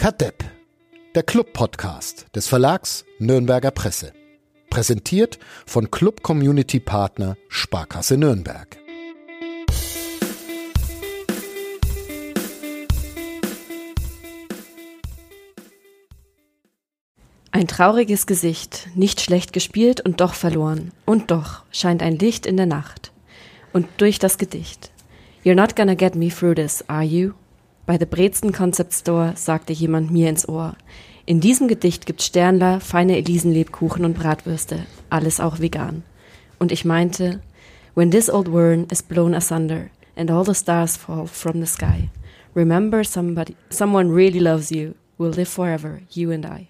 Kadepp, der Club-Podcast des Verlags Nürnberger Presse. Präsentiert von Club Community Partner Sparkasse Nürnberg. Ein trauriges Gesicht, nicht schlecht gespielt und doch verloren. Und doch scheint ein Licht in der Nacht. Und durch das Gedicht. You're not gonna get me through this, are you? Bei The Brezen Concept Store sagte jemand mir ins Ohr. In diesem Gedicht gibt's Sternler, feine Elisenlebkuchen und Bratwürste. Alles auch vegan. Und ich meinte, When this old worm is blown asunder and all the stars fall from the sky, remember somebody, someone really loves you, will live forever, you and I.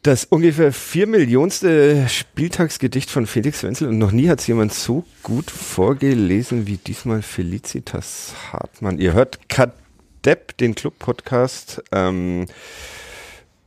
Das ungefähr vier Millionste Spieltagsgedicht von Felix Wenzel und noch nie hat es jemand so gut vorgelesen wie diesmal Felicitas Hartmann. Ihr hört Kadepp, den Club-Podcast. Ähm,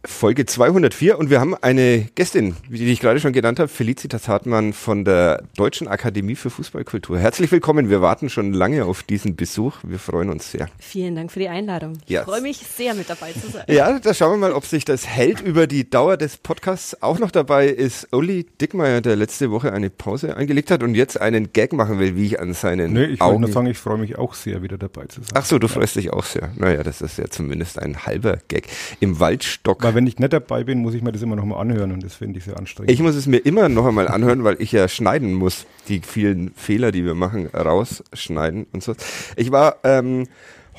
Folge 204 und wir haben eine Gästin, wie ich gerade schon genannt habe, Felicitas Hartmann von der Deutschen Akademie für Fußballkultur. Herzlich willkommen, wir warten schon lange auf diesen Besuch, wir freuen uns sehr. Vielen Dank für die Einladung. Ja. Ich freue mich sehr, mit dabei zu sein. Ja, da schauen wir mal, ob sich das hält über die Dauer des Podcasts. Auch noch dabei ist Uli Dickmeyer, der letzte Woche eine Pause eingelegt hat und jetzt einen Gag machen will, wie ich an seinen Nee, ich Augen... nur sagen, ich freue mich auch sehr, wieder dabei zu sein. Ach so, du freust dich auch sehr. Naja, das ist ja zumindest ein halber Gag. Im Waldstock. Weil wenn ich nicht dabei bin, muss ich mir das immer noch mal anhören und das finde ich sehr anstrengend. Ich muss es mir immer noch einmal anhören, weil ich ja schneiden muss, die vielen Fehler, die wir machen, rausschneiden und so. Ich war ähm,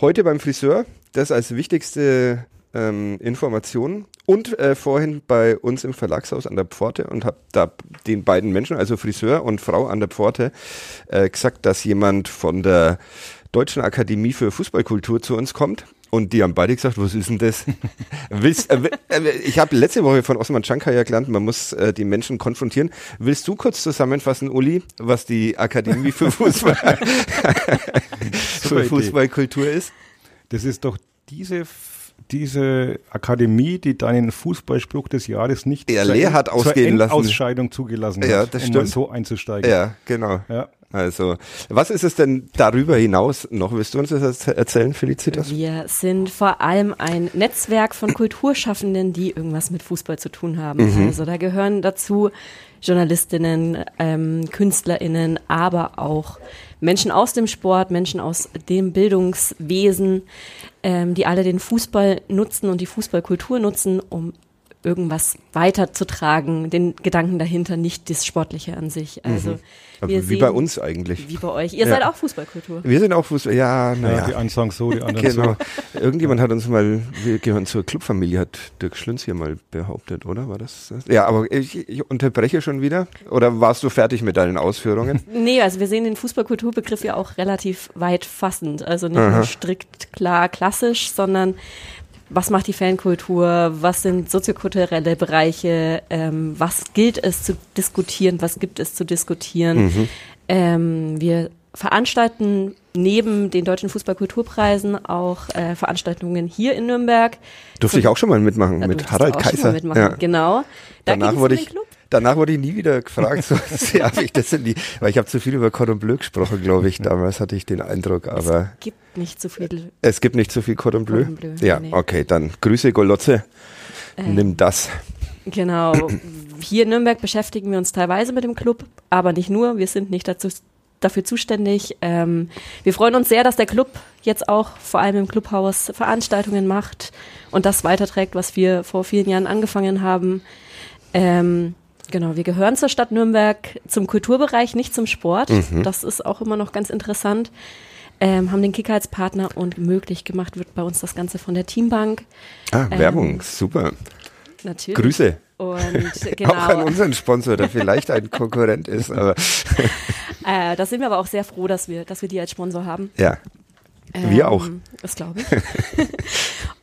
heute beim Friseur, das als wichtigste ähm, Information und äh, vorhin bei uns im Verlagshaus an der Pforte und habe da den beiden Menschen, also Friseur und Frau an der Pforte, äh, gesagt, dass jemand von der Deutschen Akademie für Fußballkultur zu uns kommt. Und die haben beide gesagt, was ist denn das? Willst, äh, äh, ich habe letzte Woche von Osman Chankar ja gelernt, man muss äh, die Menschen konfrontieren. Willst du kurz zusammenfassen, Uli, was die Akademie für Fußball, für. Fußballkultur ist? das ist doch diese, diese Akademie, die deinen Fußballspruch des Jahres nicht Ja, zur Lehr hat zur ausgehen lassen. Endausscheidung zugelassen Ja, hat, um mal stimmt. so einzusteigen. Ja, genau. Ja. Also, was ist es denn darüber hinaus noch? Willst du uns das erzählen, Felicitas? Wir sind vor allem ein Netzwerk von Kulturschaffenden, die irgendwas mit Fußball zu tun haben. Mhm. Also da gehören dazu Journalistinnen, ähm, KünstlerInnen, aber auch Menschen aus dem Sport, Menschen aus dem Bildungswesen, ähm, die alle den Fußball nutzen und die Fußballkultur nutzen, um irgendwas weiterzutragen, den Gedanken dahinter, nicht das Sportliche an sich. Also Aber wir Mhm. wie sehen, bei uns eigentlich. Wie bei euch. Ihr Ja. seid auch Fußballkultur. Wir sind auch Fußball. Ja, Ja, die naja. einen sagen so, die anderen Genau. so. Irgendjemand hat uns mal, wir gehören zur Clubfamilie, hat Dirk Schlünz hier mal behauptet, oder? War das? das? Ja, aber ich, ich unterbreche schon wieder. Oder warst du fertig mit deinen Ausführungen? Nee, also wir sehen den Fußballkulturbegriff ja auch relativ weit fassend. Also nicht Aha. nur strikt klar klassisch, sondern was macht die Fankultur, was sind soziokulturelle Bereiche, ähm, was gilt es zu diskutieren, was gibt es zu diskutieren. Mhm. Ähm, wir veranstalten neben den deutschen Fußballkulturpreisen auch äh, Veranstaltungen hier in Nürnberg. Durfte ich auch schon mal mitmachen mit Harald auch schon Kaiser. Mal mitmachen. Ja. Genau. Da Danach wurde ich, Club. Danach wurde ich nie wieder gefragt, so sehr habe ich das in die, weil ich habe zu viel über Cordon Bleu gesprochen, glaube ich. Damals hatte ich den Eindruck, aber Es gibt nicht so viel es gibt nicht so viel Cordon Bleu. Cordon Bleu, ja, nee. okay, dann Grüße Golotze. Ähm, Nimm das. Genau. Hier in Nürnberg beschäftigen wir uns teilweise mit dem Club, aber nicht nur. Wir sind nicht dazu, dafür zuständig. Ähm, wir freuen uns sehr, dass der Club jetzt auch vor allem im Clubhaus Veranstaltungen macht und das weiterträgt, was wir vor vielen Jahren angefangen haben. Ähm, genau, wir gehören zur Stadt Nürnberg zum Kulturbereich, nicht zum Sport. Das ist auch immer noch ganz interessant. Ähm, haben den Kicker als Partner und möglich gemacht wird bei uns das Ganze von der Teambank. Ah, ähm, Werbung, super. Natürlich. Grüße. Und Auch an genau, unseren Sponsor, der vielleicht ein Konkurrent ist, aber äh, da sind wir aber auch sehr froh, dass wir, dass wir die als Sponsor haben. ja. Wir auch. Das glaube ich.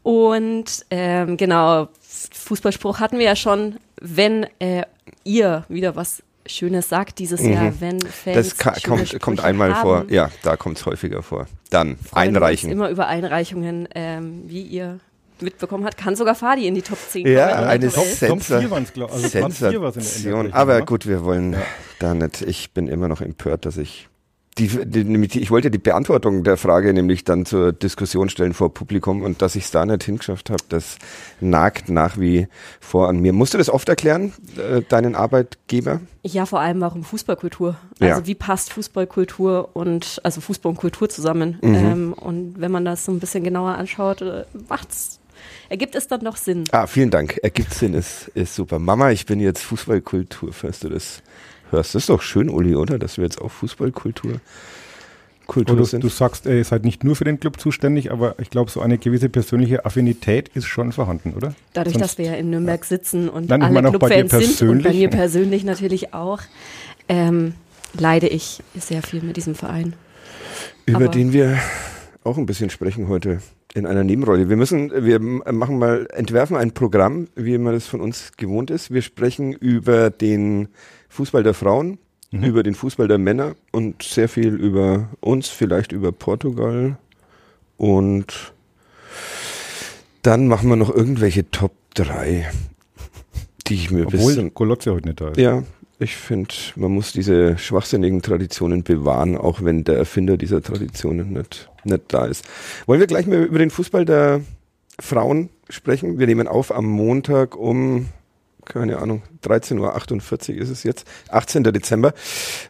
Und ähm, genau, Fußballspruch hatten wir ja schon, wenn äh, ihr wieder was Schönes sagt dieses Jahr, wenn Fans Mhm. Das ka- kommt, kommt einmal haben, vor. Ja, da kommt es häufiger vor. Dann einreichen. Uns immer über Einreichungen, ähm, wie ihr mitbekommen habt, kann sogar Fadi in die Top 10 Ja, kommen. eine Top Sensa- Top 4 waren es, glaube ich. Also Platz 4 war es in der Sensation. Aber gut, wir wollen da nicht. Ich bin immer noch empört, dass ich die, die, ich wollte die Beantwortung der Frage nämlich dann zur Diskussion stellen vor Publikum und dass ich es da nicht hingeschafft habe, das nagt nach wie vor an mir. Musst du das oft erklären, äh, deinen Arbeitgeber? Ja, vor allem warum Fußballkultur. Also Ja. wie passt Fußballkultur und also Fußball und Kultur zusammen? Mhm. Ähm, und wenn man das so ein bisschen genauer anschaut, äh, macht's, ergibt es dann noch Sinn. Ah, vielen Dank. Ergibt Sinn, ist, ist super. Mama, ich bin jetzt Fußballkultur, falls du das hörst. Das ist doch schön, Uli, oder? Dass wir jetzt auch Fußballkultur Kultur Oder sind. du sagst, ihr seid nicht nur für den Club zuständig, aber ich glaube, so eine gewisse persönliche Affinität ist schon vorhanden, oder? Dadurch, Sonst- dass wir ja in Nürnberg sitzen und Nein, alle Clubfans sind und bei mir persönlich natürlich auch, ähm, leide ich sehr viel mit diesem Verein. über aber- den wir auch ein bisschen sprechen heute in einer Nebenrolle. Wir müssen, wir machen mal, entwerfen ein Programm, wie man das von uns gewohnt ist. Wir sprechen über den Fußball der Frauen, Mhm. über den Fußball der Männer und sehr viel über uns, vielleicht über Portugal und dann machen wir noch irgendwelche Top 3, die ich mir Obwohl bisschen Golotze heute nicht da ist. ja, ich finde, man muss diese schwachsinnigen Traditionen bewahren, auch wenn der Erfinder dieser Traditionen nicht, nicht da ist. Wollen wir gleich mal über den Fußball der Frauen sprechen? Wir nehmen auf am Montag um, keine Ahnung, 13.48 Uhr ist es jetzt, 18. Dezember,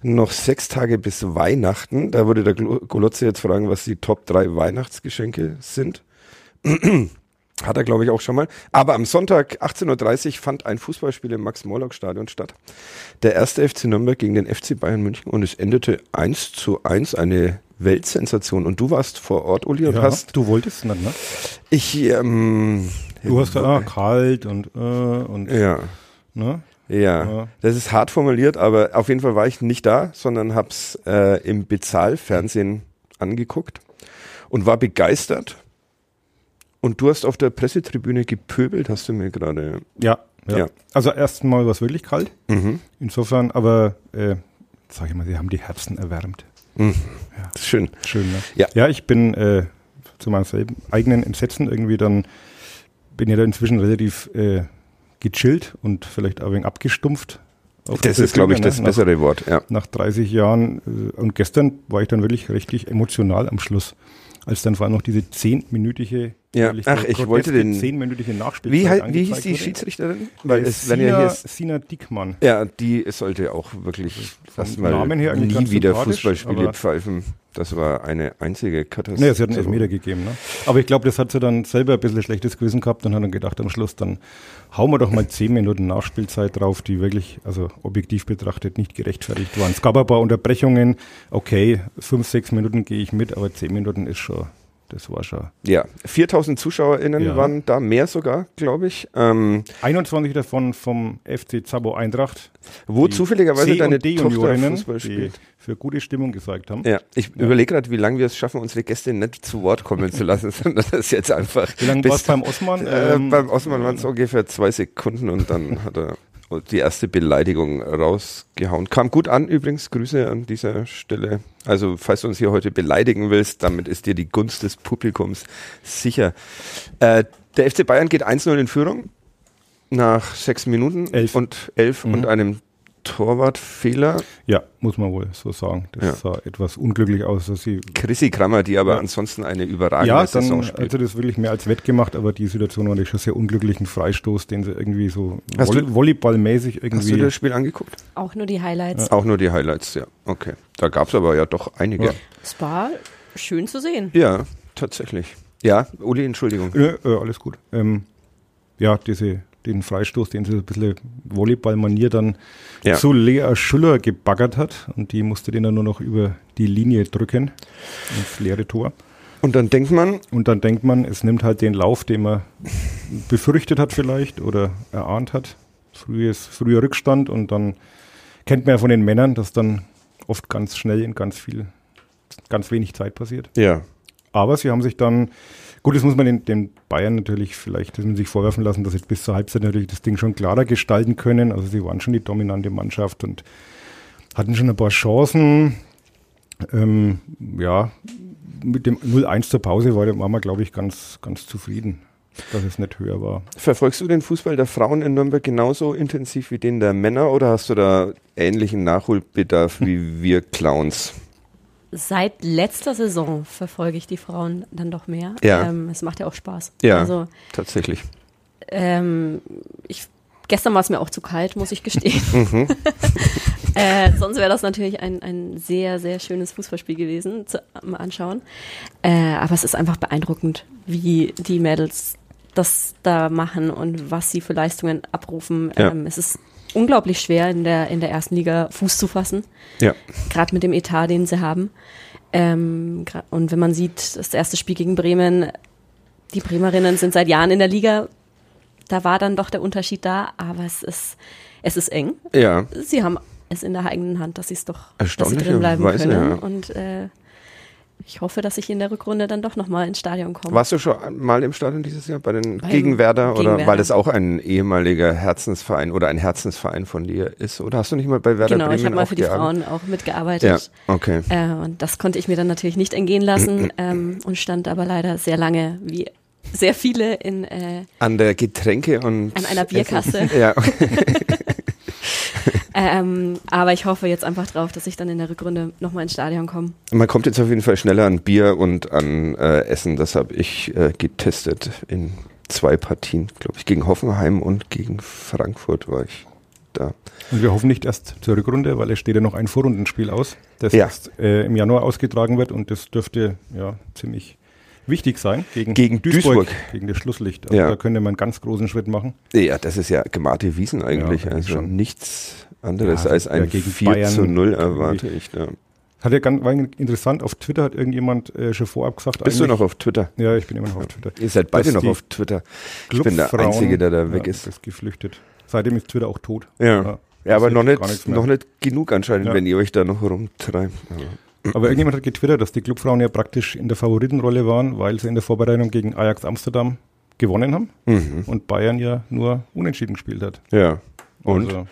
noch sechs Tage bis Weihnachten. Da würde der Golotze jetzt fragen, was die Top 3 Weihnachtsgeschenke sind. Hat er, glaube ich, auch schon mal. Aber am Sonntag 18.30 Uhr fand ein Fußballspiel im Max-Morlock-Stadion statt. Der erste FC Nürnberg gegen den FC Bayern München und es endete 1 zu 1, eine Weltsensation. Und du warst vor Ort, Uli, und Ja, hast. du wolltest nicht, ne? Ich, ähm, Du hast da ah, kalt und äh, und Ja, ne? ja. Ja. Das ist hart formuliert, aber auf jeden Fall war ich nicht da, sondern hab's äh, im Bezahlfernsehen angeguckt und war begeistert. Und du hast auf der Pressetribüne gepöbelt, hast du mir gerade. Ja, ja. Ja. Also erstmal war es wirklich kalt. Mhm. Insofern, aber äh, sag ich mal, sie haben die Herzen erwärmt. Das ist schön. Schön, ne? Ja. Ja, ich bin äh, zu meinem eigenen Entsetzen irgendwie dann, bin ja da inzwischen relativ äh, gechillt und vielleicht auch ein wenig abgestumpft. Das ist, glaube ich, das ne? bessere Wort. Ja. Nach, nach 30 Jahren äh, und gestern war ich dann wirklich richtig emotional am Schluss, als dann vor allem noch diese zehnminütige Ja. Ach, ich wollte den- zehnminütige Nachspielzeit Wie, wie hieß die wurde. Schiedsrichterin? Weil Äh, es, wenn ja Sina, hier Sina Dickmann. Ja, die sollte auch wirklich erstmal nie wieder Fußballspiele pfeifen. Das war eine einzige Katastrophe. Nee, sie hat einen Elfmeter gegeben. Ne? Aber ich glaube, das hat sie dann selber ein bisschen schlechtes Gewissen gehabt und hat dann gedacht am Schluss, dann hauen wir doch mal zehn Minuten Nachspielzeit drauf, die wirklich, also objektiv betrachtet, nicht gerechtfertigt waren. Es gab ein paar Unterbrechungen. Okay, fünf, sechs Minuten gehe ich mit, aber zehn Minuten ist schon, das war schon. Ja, 4000 ZuschauerInnen Ja. waren da, mehr sogar, glaube ich. Ähm, 21 davon vom FC Zabo Eintracht. wo zufälligerweise deine Tochter Fußball spielt. für gute Stimmung gesorgt haben. Ja, ich überlege gerade, wie lange wir es schaffen, unsere Gäste nicht zu Wort kommen zu lassen, sondern das jetzt einfach. Wie lange war es beim Osman? Äh, Ähm, beim Osman waren es ungefähr zwei Sekunden und dann hat er die erste Beleidigung rausgehauen. Kam gut an übrigens, Grüße an dieser Stelle. Also falls du uns hier heute beleidigen willst, damit ist dir die Gunst des Publikums sicher. Äh, der FC Bayern geht 1-0 in Führung nach sechs Minuten Elf. und elf Mhm. und einem Torwartfehler. ja, muss man wohl so sagen. Das Ja. sah etwas unglücklich aus, dass sie Chrissy Krammer, die aber Ja. ansonsten eine überragende Ja, Saison dann spielt. also das wirklich mehr als wettgemacht, aber die Situation war natürlich schon sehr unglücklich, ein Freistoß, den sie irgendwie so du- Volleyballmäßig Hast du irgendwie. das Spiel angeguckt? Auch nur die Highlights. Auch nur die Highlights, ja. Okay. Da gab es aber ja doch einige. Ja. Es war schön zu sehen. Ja, tatsächlich. Ja, Uli, Entschuldigung. Äh, alles gut. Ähm, ja, diese, den Freistoß, den sie so ein bisschen Volleyballmanier dann Ja. zu Lea Schüller gebaggert hat und die musste den dann nur noch über die Linie drücken ins leere Tor. Und dann denkt man, Und dann denkt man, es nimmt halt den Lauf, den man befürchtet hat vielleicht oder erahnt hat. Frühes, früher Rückstand und dann kennt man ja von den Männern, dass dann oft ganz schnell in ganz viel, ganz wenig Zeit passiert. ja, Aber sie haben sich dann, gut, das muss man den, den Bayern natürlich vielleicht sich vorwerfen lassen, dass sie bis zur Halbzeit natürlich das Ding schon klarer gestalten können. Also sie waren schon die dominante Mannschaft und hatten schon ein paar Chancen. Ähm, ja, mit dem 0-1 zur Pause war, waren wir, glaube ich, ganz, ganz zufrieden, dass es nicht höher war. verfolgst du den Fußball der Frauen in Nürnberg genauso intensiv wie den der Männer oder hast du da ähnlichen Nachholbedarf wie wir Clowns? Seit letzter Saison verfolge ich die Frauen dann doch mehr. Ja. Ähm, es macht ja auch Spaß. Ja, Also tatsächlich. ähm, ich, gestern war es mir auch zu kalt, muss ich gestehen. Mhm. äh, sonst wäre das natürlich ein, ein sehr, sehr schönes Fußballspiel gewesen zu am Anschauen. Äh, aber es ist einfach beeindruckend, wie die Mädels das da machen und was sie für Leistungen abrufen. Ja. Ähm, es ist unglaublich schwer, in der, in der ersten Liga Fuß zu fassen Ja. gerade mit dem Etat, den sie haben. Ähm, und wenn man sieht, das erste Spiel gegen Bremen, die Bremerinnen sind seit Jahren in der Liga, da war dann doch der Unterschied da, aber es ist, es ist eng. Ja. Sie haben es in der eigenen Hand, dass sie es doch, dass sie drin bleiben können. ja. Und äh, ich hoffe, dass ich in der Rückrunde dann doch nochmal ins Stadion komme. Warst du schon mal im Stadion dieses Jahr bei den Beim Gegenwerder oder Gegenwerder. weil es auch ein ehemaliger Herzensverein oder ein Herzensverein von dir ist? Oder hast du nicht mal bei Werder Genau, Bremen ich habe mal für die? Frauen auch Ja, mitgearbeitet. okay. Äh, und das konnte ich mir dann natürlich nicht entgehen lassen ähm, und stand aber leider sehr lange, wie sehr viele, in, äh, An der Getränke und An einer Bierkasse. Ja, ähm, aber ich hoffe jetzt einfach drauf, dass ich dann in der Rückrunde nochmal ins Stadion komme. man kommt jetzt auf jeden Fall schneller an Bier und an äh, Essen. Das habe ich äh, getestet in zwei Partien, glaube ich. Gegen Hoffenheim und gegen Frankfurt war ich da. Und wir hoffen nicht erst zur Rückrunde, weil es steht ja noch ein Vorrundenspiel aus, das Ja. erst äh, im Januar ausgetragen wird und das dürfte ja ziemlich wichtig sein gegen, Gegen Duisburg. gegen das Schlusslicht. Also Ja. da könnte man einen ganz großen Schritt machen. Ja, das ist ja Gemate Wiesen eigentlich. Ja, also schon. nichts anderes Ja, als ein gegen 4 Bayern zu 0 irgendwie. erwarte ich da. Hat ja ganz, war interessant, auf Twitter hat irgendjemand äh, schon vorab gesagt. Bist du noch auf Twitter? Ja, ich bin immer noch auf Twitter. Ihr seid beide noch auf Twitter. Ich bin der Einzige, der da weg ist. ist geflüchtet. Seitdem ist Twitter auch tot. Ja. Ja, aber noch nicht, noch nicht genug anscheinend, Ja. wenn ihr euch da noch rumtreibt. Aber irgendjemand hat getwittert, dass die Clubfrauen ja praktisch in der Favoritenrolle waren, weil sie in der Vorbereitung gegen Ajax Amsterdam gewonnen haben Mhm. und Bayern ja nur unentschieden gespielt hat. Ja. Und Also,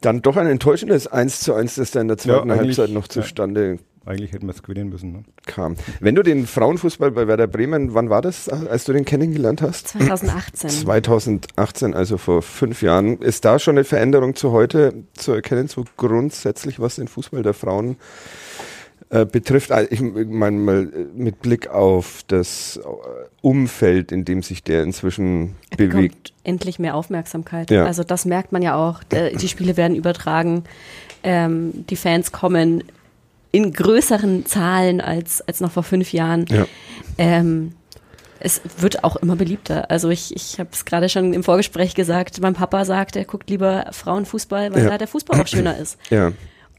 dann doch ein enttäuschendes 1 zu 1, das da in der zweiten Ja, Halbzeit noch ja. zustande eigentlich hätten wir es gewinnen müssen. Ne? kam. Wenn du den Frauenfußball bei Werder Bremen, wann war das, als du den kennengelernt hast? 2018. 2018, also vor fünf Jahren. Ist da schon eine Veränderung zu heute zu erkennen, so grundsätzlich, was den Fußball der Frauen äh, betrifft? Also ich meine mal äh, mit Blick auf das äh, Umfeld, in dem sich der inzwischen Er bewegt. endlich mehr Aufmerksamkeit. Ja. Also das merkt man ja auch. Äh, Die Spiele werden übertragen. Ähm, die Fans kommen in größeren Zahlen als, als noch vor fünf Jahren. Ja. Ähm, es wird auch immer beliebter. Also ich, ich habe es gerade schon im Vorgespräch gesagt, mein Papa sagt, er guckt lieber Frauenfußball, weil Ja. da der Fußball auch schöner ist. Ja.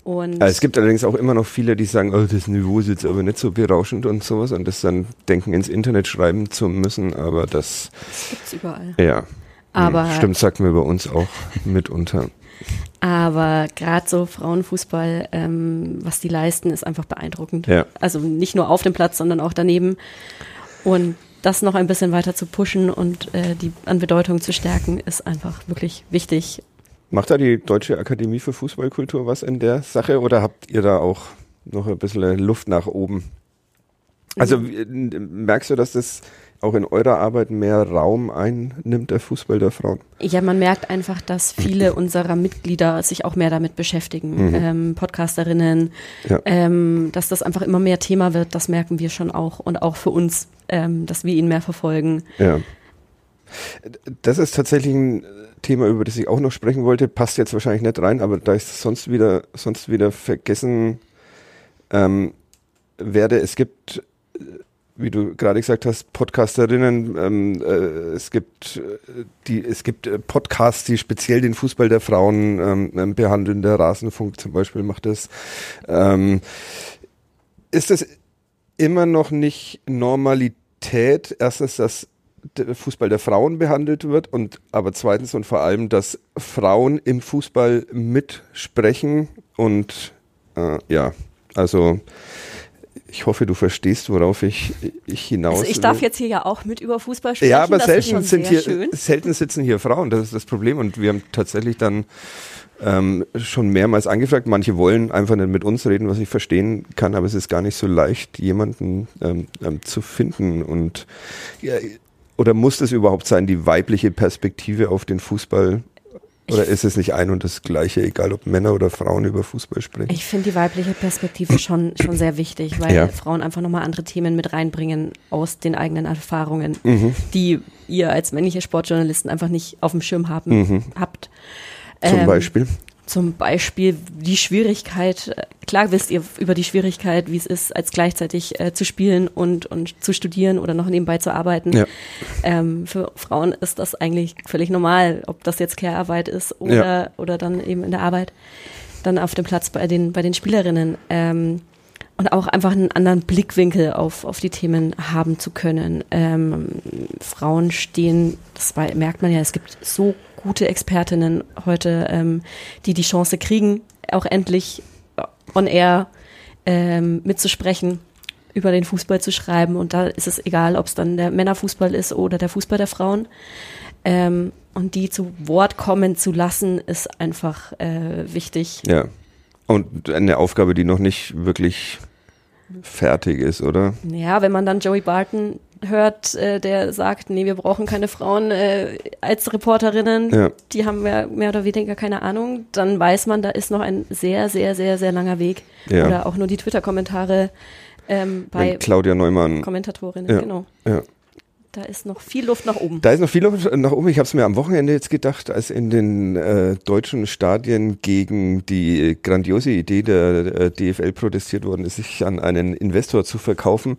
Und es gibt allerdings auch immer noch viele, die sagen, oh, das Niveau ist jetzt aber nicht so berauschend und sowas und das dann denken, ins Internet schreiben zu müssen, aber das, das gibt's überall. ja. Aber- Hm, Stimmt, sagt mir bei uns auch mitunter. Aber gerade so Frauenfußball, ähm, was die leisten, ist einfach beeindruckend. Ja. Also nicht nur auf dem Platz, sondern auch daneben. Und das noch ein bisschen weiter zu pushen und äh, die an Bedeutung zu stärken, ist einfach wirklich wichtig. Macht da die Deutsche Akademie für Fußballkultur was in der Sache oder habt ihr da auch noch ein bisschen Luft nach oben? Also wie- merkst du, dass das auch in eurer Arbeit mehr Raum einnimmt, der Fußball der Frauen? Ja, man merkt einfach, dass viele unserer Mitglieder sich auch mehr damit beschäftigen. Ähm, Podcasterinnen, Ja. ähm, dass das einfach immer mehr Thema wird, das merken wir schon auch. Und auch für uns, ähm, dass wir ihn mehr verfolgen. Ja. Das ist tatsächlich ein Thema, über das ich auch noch sprechen wollte. Passt jetzt wahrscheinlich nicht rein, aber da ich es sonst wieder, sonst wieder vergessen ähm, werde, es gibt, äh, wie du gerade gesagt hast, Podcasterinnen, ähm, äh, es gibt äh, die, es gibt äh, Podcasts, die speziell den Fußball der Frauen ähm, ähm, behandeln. Der Rasenfunk zum Beispiel macht das. Ähm, ist es immer noch nicht Normalität? Erstens, dass der Fußball der Frauen behandelt wird und aber zweitens und vor allem, dass Frauen im Fußball mitsprechen und äh, ja, also ich hoffe, du verstehst, worauf ich, ich hinaus Also ich darf jetzt hier ja auch mit über Fußball sprechen. Ja, aber selten sind hier, schön. selten sitzen hier Frauen, das ist das Problem. Und wir haben tatsächlich dann ähm, schon mehrmals angefragt. Manche wollen einfach nicht mit uns reden, was ich verstehen kann, aber es ist gar nicht so leicht, jemanden ähm, ähm, zu finden. Und ja, oder muss es überhaupt sein, die weibliche Perspektive auf den Fußball Oder ist es nicht ein und das Gleiche, egal ob Männer oder Frauen über Fußball sprechen? Ich finde die weibliche Perspektive schon, schon sehr wichtig, weil Ja. Frauen einfach nochmal andere Themen mit reinbringen aus den eigenen Erfahrungen, Mhm. die ihr als männliche Sportjournalisten einfach nicht auf dem Schirm haben, habt. Mhm. Zum Ähm, Beispiel? Zum Beispiel die Schwierigkeit, äh, klar wisst ihr über die Schwierigkeit, wie es ist, als gleichzeitig äh, zu spielen und, und zu studieren oder noch nebenbei zu arbeiten. Ja. Ähm, für Frauen ist das eigentlich völlig normal, ob das jetzt Care-Arbeit ist oder, Ja. oder dann eben in der Arbeit, dann auf dem Platz bei den, bei den Spielerinnen. Ähm, und auch einfach einen anderen Blickwinkel auf, auf die Themen haben zu können. Ähm, Frauen stehen, das merkt man ja, es gibt so gute Expertinnen heute, ähm, die die Chance kriegen, auch endlich on air ähm, mitzusprechen, über den Fußball zu schreiben. Und da ist es egal, ob es dann der Männerfußball ist oder der Fußball der Frauen. Ähm, und die zu Wort kommen zu lassen, ist einfach äh, wichtig. Ja. Und eine Aufgabe, die noch nicht wirklich fertig ist, oder? Ja, wenn man dann Joey Barton hört, äh, der sagt, nee, wir brauchen keine Frauen äh, als Reporterinnen, Ja. die haben ja mehr oder weniger keine Ahnung, dann weiß man, da ist noch ein sehr, sehr, sehr, sehr langer Weg. Ja. Oder auch nur die Twitter-Kommentare ähm, bei Wenn Claudia Neumann. Kommentatorinnen, Ja. genau. Ja. Da ist noch viel Luft nach oben. Da ist noch viel Luft nach oben. Ich habe es mir am Wochenende jetzt gedacht, als in den äh, deutschen Stadien gegen die grandiose Idee der äh, DFL protestiert worden ist, sich an einen Investor zu verkaufen.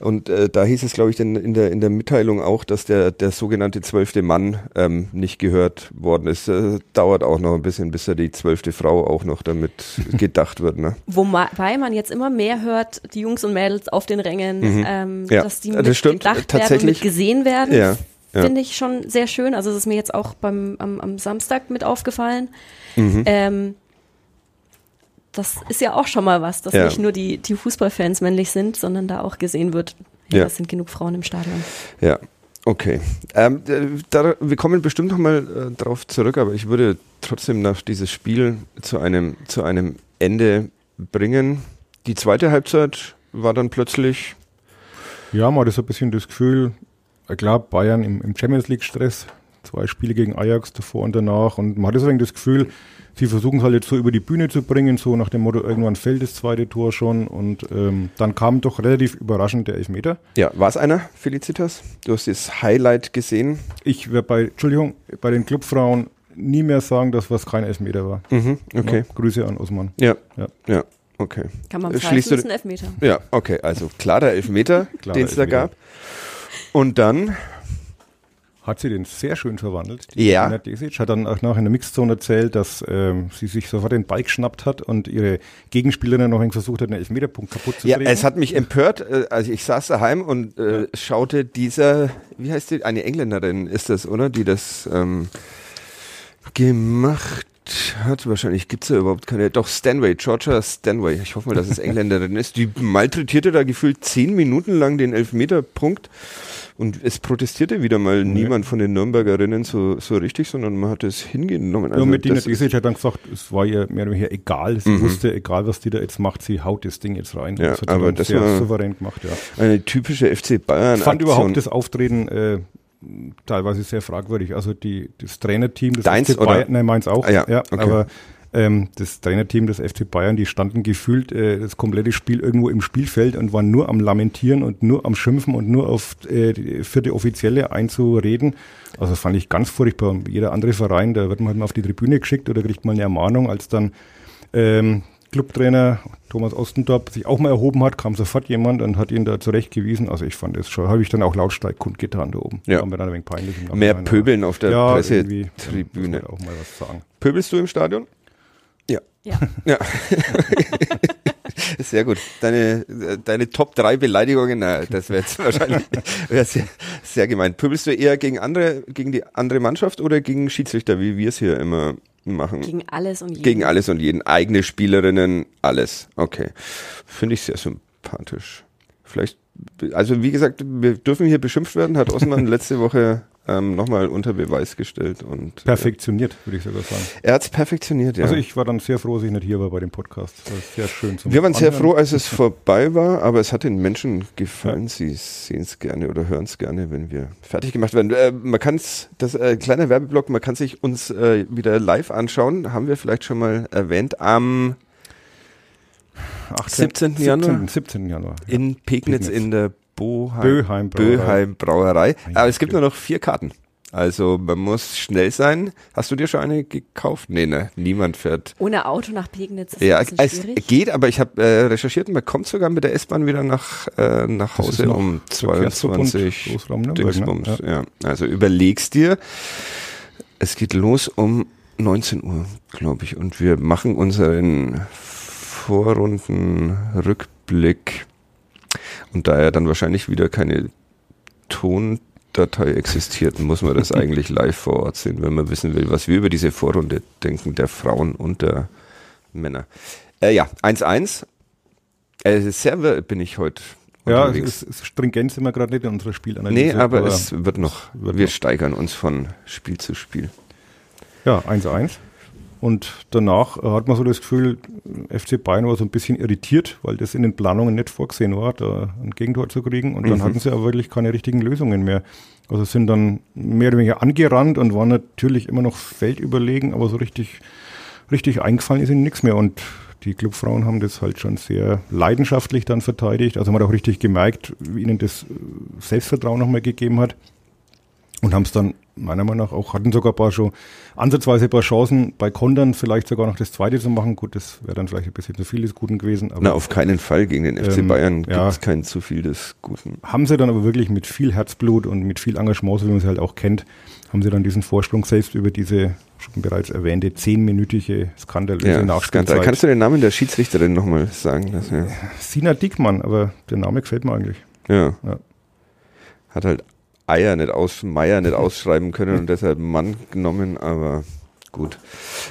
Und äh, da hieß es, glaube ich, in, in, der, in der Mitteilung auch, dass der, der sogenannte zwölfte Mann ähm, nicht gehört worden ist. Äh, dauert auch noch ein bisschen, bis da die zwölfte Frau auch noch damit gedacht wird. Ne? Wobei man jetzt immer mehr hört, die Jungs und Mädels auf den Rängen, ähm, Mhm. Ja, dass die das mit stimmt. gedacht werden mit gesehen werden, Ja, ja. finde ich schon sehr schön. Also es ist mir jetzt auch beim, am, am Samstag mit aufgefallen. Mhm. Ähm, das ist ja auch schon mal was, dass Ja. nicht nur die, die Fußballfans männlich sind, sondern da auch gesehen wird, ja, Ja. es sind genug Frauen im Stadion. Ja, okay. Ähm, äh, da, wir kommen bestimmt noch mal äh, drauf zurück, aber ich würde trotzdem noch dieses Spiel zu einem, zu einem Ende bringen. Die zweite Halbzeit war dann plötzlich, Ja, man hat so ein bisschen das Gefühl, klar, Bayern im, im Champions League-Stress, zwei Spiele gegen Ajax davor und danach. Und man hat wenig das Gefühl, sie versuchen es halt jetzt so über die Bühne zu bringen, so nach dem Motto, irgendwann fällt das zweite Tor schon. Und ähm, dann kam doch relativ überraschend der Elfmeter. ja, war es einer, Felicitas? Du hast das Highlight gesehen. Ich werde bei, Entschuldigung, bei den Clubfrauen nie mehr sagen, dass was kein Elfmeter war. Mhm, okay. Ja, Grüße an Osman. Ja, Ja. ja, okay. Kann man Äh, pfeifen, schließt du- ist ein Elfmeter. Ja, okay, also klarer Elfmeter, Klarer den es da Elfmeter. gab. Und dann, Hat sie den sehr schön verwandelt. Die Ja. Ina Desic hat dann auch nach in der Mixzone erzählt, dass ähm, sie sich sofort den Ball geschnappt hat und ihre Gegenspielerin noch versucht hat, einen Elfmeterpunkt kaputt zu ja, kriegen. es hat mich empört, äh, also ich saß daheim und äh, schaute dieser, wie heißt die, eine Engländerin ist das, oder? Die das ähm, gemacht hat. Wahrscheinlich gibt's ja überhaupt keine. Doch, Stanway, Georgia Stanway. Ich hoffe mal, dass es Engländerin ist. Die malträtierte da gefühlt zehn Minuten lang den Elfmeterpunkt. Und es protestierte wieder mal Nee. niemand von den Nürnbergerinnen so, so richtig, sondern man hat es hingenommen. Nur mit Dina das ist- Desic hat dann gesagt, es war ihr mehr oder weniger egal. Sie wusste, egal was die da jetzt macht, sie haut das Ding jetzt rein. Mhm. Ja, das hat sie aber das sehr souverän gemacht, ja. eine typische FC Bayern. Ich fand Aktion. überhaupt das Auftreten äh, teilweise sehr fragwürdig. Also die, das Trainerteam des Deins FC? Bayern, nein, meins auch. Ah, ja, okay. aber ähm, das Trainerteam des FC Bayern, die standen gefühlt äh, das komplette Spiel irgendwo im Spielfeld und waren nur am Lamentieren und nur am Schimpfen und nur auf äh, die vierte Offizielle einzureden. Also fand ich ganz furchtbar. Jeder andere Verein, da wird man halt mal auf die Tribüne geschickt oder kriegt mal eine Ermahnung, als dann ähm, Clubtrainer Thomas Ostendorp sich auch mal erhoben hat, kam sofort jemand und hat ihn da zurechtgewiesen. Also ich fand das schon, habe ich dann auch lautstark kundgetan da oben. Ja. War mir dann ein wenig peinlich. Mehr Pöbeln auf der ja, Pressetribüne. auch mal was sagen. Pöbelst du im Stadion? Ja. Ja. Ja. Sehr gut. Deine, deine Top 3 Beleidigungen, na, das wäre jetzt wahrscheinlich wär sehr, sehr gemein. Pöbelst du eher gegen andere, gegen die andere Mannschaft oder gegen Schiedsrichter, wie wir es hier immer machen? Gegen alles und jeden. Gegen alles und jeden. Eigene Spielerinnen, alles. Okay. Finde ich sehr sympathisch. Vielleicht, also wie gesagt, wir dürfen hier beschimpft werden, hat Osman letzte Woche ähm, nochmal unter Beweis gestellt und Perfektioniert, würde ich sogar sagen. er hat es perfektioniert, ja. Also ich war dann sehr froh, dass ich nicht hier war bei dem Podcast. Sehr schön zum Wir waren sehr froh, als es vorbei war, aber es hat den Menschen gefallen. Sie sehen es gerne oder hören es gerne, wenn wir fertig gemacht werden. Äh, man kann es, das äh, kleiner Werbeblock, man kann sich uns äh, wieder live anschauen. Haben wir vielleicht schon mal erwähnt am 18, 17. Januar? 17. 17. Januar. ja. in Pegnitz, Pegnitz. in der Boheim, Böheim Brauerei. Böheim Brauerei. Aber es gibt nur noch vier Karten. Also man muss schnell sein. Hast du dir schon eine gekauft? Nee, ne, niemand fährt. Ohne Auto nach Pegnitz ist Ja, ein bisschen es schwierig. geht, aber ich habe äh, recherchiert und man kommt sogar mit der S-Bahn wieder nach, äh, nach Hause um Verkehrsverbund 22 Großraum Nürnberg, ne? Dingsbums. Ja. Also überlegst dir, es geht los um 19 Uhr, glaube ich, und wir machen unseren Vorrundenrückblick. Und da ja dann wahrscheinlich wieder keine Tondatei existiert, muss man das eigentlich live vor Ort sehen, wenn man wissen will, was wir über diese Vorrunde denken, der Frauen und der Männer. Äh, ja, 1-1. Äh, sehr wir- bin ich heute Ja, es unterwegs. ist, es stringent sind wir gerade nicht in unserer Spielanalyse. nee, aber, es wird noch. wird wir noch. steigern uns von Spiel zu Spiel. Ja, 1-1. Und danach hat man so das Gefühl, FC Bayern war so ein bisschen irritiert, weil das in den Planungen nicht vorgesehen war, da ein Gegentor zu kriegen. Und dann Mhm. hatten sie aber wirklich keine richtigen Lösungen mehr. Also sind dann mehr oder weniger angerannt und waren natürlich immer noch feldüberlegen, aber so richtig, richtig eingefallen ist ihnen nichts mehr. Und die Clubfrauen haben das halt schon sehr leidenschaftlich dann verteidigt. Also man hat auch richtig gemerkt, wie ihnen das Selbstvertrauen nochmal gegeben hat und haben es dann meiner Meinung nach auch, hatten sogar ein paar schon ansatzweise ein paar Chancen bei Kontern vielleicht sogar noch das zweite zu machen. Gut, das wäre dann vielleicht ein bisschen zu viel des Guten gewesen. Aber Na, auf keinen Fall gegen den FC Ähm, Bayern gibt ja. es kein zu viel des Guten. haben sie dann aber wirklich mit viel Herzblut und mit viel Engagement, so wie man es halt auch kennt, haben sie dann diesen Vorsprung selbst über diese schon bereits erwähnte zehnminütige skandalöse Ja, Skandal. Nachspielzeit. Kannst du den Namen der Schiedsrichterin nochmal sagen? Das, ja. Sina Dickmann, aber der Name gefällt mir eigentlich. Ja. Ja. Hat halt Eier nicht aus, Meier nicht ausschreiben können und deshalb Mann genommen, aber gut.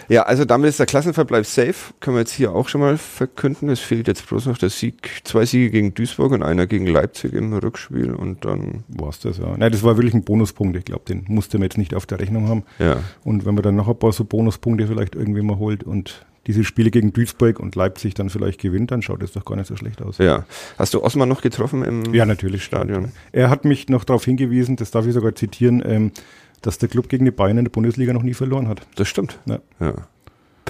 Ja, also damit ist der Klassenverbleib safe. Können wir jetzt hier auch schon mal verkünden. Es fehlt jetzt bloß noch der Sieg, zwei Siege gegen Duisburg und einer gegen Leipzig im Rückspiel und dann, War es das, ja. Nein, das war wirklich ein Bonuspunkt. Ich glaube, den musste man jetzt nicht auf der Rechnung haben. ja. Und wenn man dann noch ein paar so Bonuspunkte vielleicht irgendwie mal holt und diese Spiele gegen Duisburg und Leipzig dann vielleicht gewinnt, dann schaut es doch gar nicht so schlecht aus. Ja. Hast du Osman noch getroffen im Ja, natürlich. Stadion? Er hat mich noch darauf hingewiesen, das darf ich sogar zitieren, ähm, dass der Club gegen die Bayern in der Bundesliga noch nie verloren hat. Das stimmt. Ja. ja.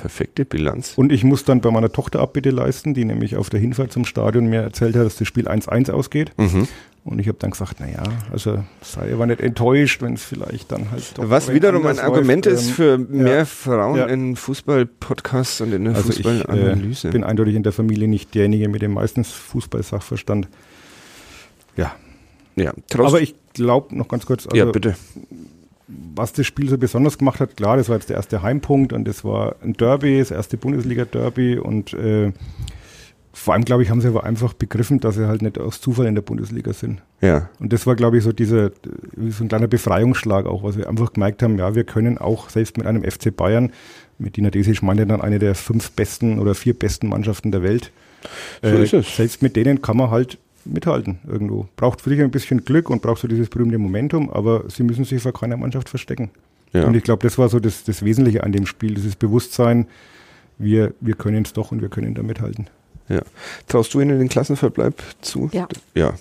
Perfekte Bilanz. Und ich muss dann bei meiner Tochter Abbitte leisten, die nämlich auf der Hinfahrt zum Stadion mir erzählt hat, dass das Spiel 1-1 ausgeht. Mhm. Und ich habe dann gesagt, naja, also sei aber nicht enttäuscht, wenn es vielleicht dann halt doch Was wiederum ein Argument läuft. ist Ähm, für mehr Frauen Ja. in Fußball-Podcasts und in der Also ich äh, Fußballanalyse. bin eindeutig in der Familie nicht derjenige mit dem meisten Fußball-Sachverstand. Ja, ja, aber ich glaube noch ganz kurz, also ja, bitte. Was das Spiel so besonders gemacht hat, klar, das war jetzt der erste Heimpunkt und das war ein Derby, das erste Bundesliga-Derby und äh, vor allem, glaube ich, haben sie aber einfach begriffen, dass sie halt nicht aus Zufall in der Bundesliga sind. Ja, Und das war, glaube ich, so dieser, so ein kleiner Befreiungsschlag auch, was wir einfach gemerkt haben, ja, wir können auch selbst mit einem FC Bayern, mit Dina Desic meinte dann eine der fünf besten oder vier besten Mannschaften der Welt, So ist es. selbst mit denen kann man halt mithalten irgendwo. Braucht für dich ein bisschen Glück und braucht so dieses berühmte Momentum, aber sie müssen sich vor keiner Mannschaft verstecken. ja. Und ich glaube, das war so das, das Wesentliche an dem Spiel, dieses Bewusstsein, wir, wir können es doch und wir können da mithalten. ja. Traust du ihnen den Klassenverbleib zu? Ja. Ja.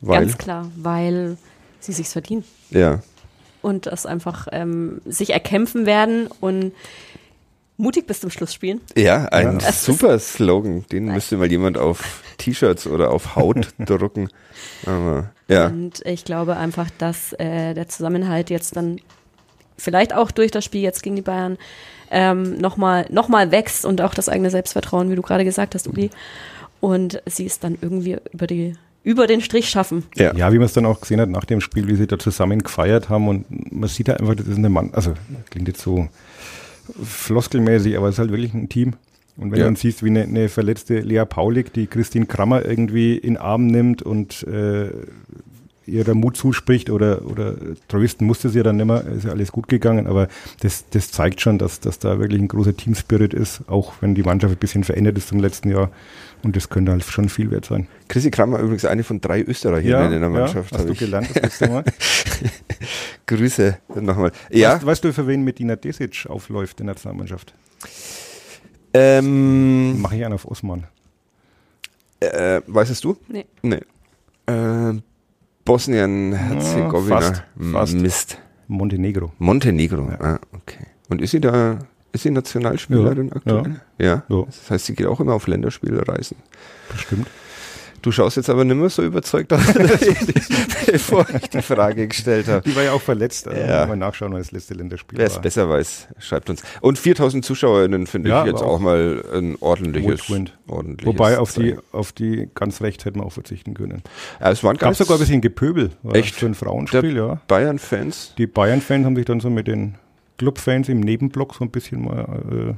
Weil, Ganz klar, weil sie sich's verdienen. ja. Und das einfach ähm, sich erkämpfen werden und mutig bis zum Schluss spielen. Ja, ein Ja. Super Slogan. Den müsste mal jemand auf T-Shirts oder auf Haut drucken. Aber ja, Und ich glaube einfach, dass äh, der Zusammenhalt jetzt dann vielleicht auch durch das Spiel jetzt gegen die Bayern ähm, nochmal noch mal wächst und auch das eigene Selbstvertrauen, wie du gerade gesagt hast, Uli. Und sie es dann irgendwie über, die, über den Strich schaffen. ja. Ja, wie man es dann auch gesehen hat nach dem Spiel, wie sie da zusammen gefeiert haben und man sieht da einfach, das ist eine Mann, also klingt jetzt so floskelmäßig, aber es ist halt wirklich ein Team. Und wenn Ja. du dann siehst, wie eine, eine verletzte Lea Paulik, die Christine Krammer irgendwie in Arm nimmt und äh, ihr der Mut zuspricht oder, oder trösten musste sie ja dann nicht mehr, ist ja alles gut gegangen, aber das, das zeigt schon, dass, dass da wirklich ein großer Teamspirit ist, auch wenn die Mannschaft ein bisschen verändert ist zum letzten Jahr und das könnte halt schon viel wert sein. Chrissy Kramer übrigens eine von drei Österreicherinnen in der Mannschaft. hast hab du ich. gelernt das letzte Mal? Grüße nochmal. Ja, Weißt, weißt du, für wen Medina Desic aufläuft in der Nationalmannschaft? ähm, Mache ich einen auf Osman. äh, weißt es du? Nee. Nee. Äh, Bosnien-Herzegowina. Ja, fast, fast. Mist. Montenegro. Montenegro. Ah, okay. Und ist sie da, ist sie Nationalspielerin Ja, aktuell? Ja. Ja. Das heißt, sie geht auch immer auf Länderspielreisen. Bestimmt. Du schaust jetzt aber nicht mehr so überzeugt aus, bevor ich die Frage gestellt habe. Die war ja auch verletzt. Also Ja. Mal nachschauen, wann das letzte Länderspiel Wer es besser weiß, schreibt uns. Und 4000 ZuschauerInnen finde Ja, ich jetzt auch, auch mal ein ordentliches. Ordentliches Wobei auf die, auf die ganz recht hätten wir auch verzichten können. Ja, es waren Gab sogar ein bisschen Gepöbel. Echt? Für ein Frauenspiel, ja. Bayern-Fans. Die Bayern-Fans haben sich dann so mit den Club-Fans im Nebenblock so ein bisschen mal, äh,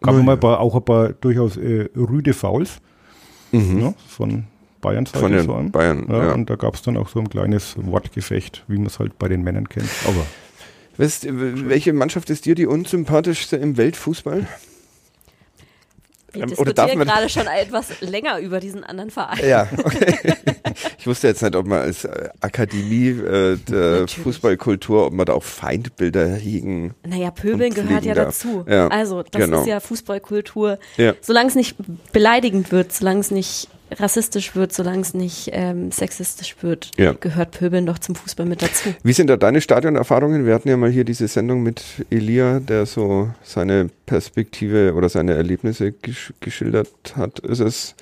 gab mal ja. ein paar, auch ein paar durchaus äh, rüde Fouls Mhm. ne, von Bayern-Seite Von den allem. Bayern. Ja, Ja, Und da gab es dann auch so ein kleines Wortgefecht, wie man es halt bei den Männern kennt. Aber Weißt, du, welche Mannschaft ist dir die unsympathischste im Weltfußball? Wir Ähm, oder darf diskutieren man- gerade schon etwas länger über diesen anderen Verein. Ja, okay. ich wusste jetzt nicht, ob man als äh, Akademie äh, der Natürlich. Fußballkultur, ob man da auch Feindbilder hegen. Naja, Pöbeln gehört ja darf. dazu. Ja, also, das genau. ist ja Fußballkultur. Ja. Solange es nicht beleidigend wird, solange es nicht rassistisch wird, solange es nicht ähm, sexistisch wird, Ja. gehört Pöbeln doch zum Fußball mit dazu. Wie sind da deine Stadionerfahrungen? Wir hatten ja mal hier diese Sendung mit Elia, der so seine Perspektive oder seine Erlebnisse gesch geschildert hat. Ist es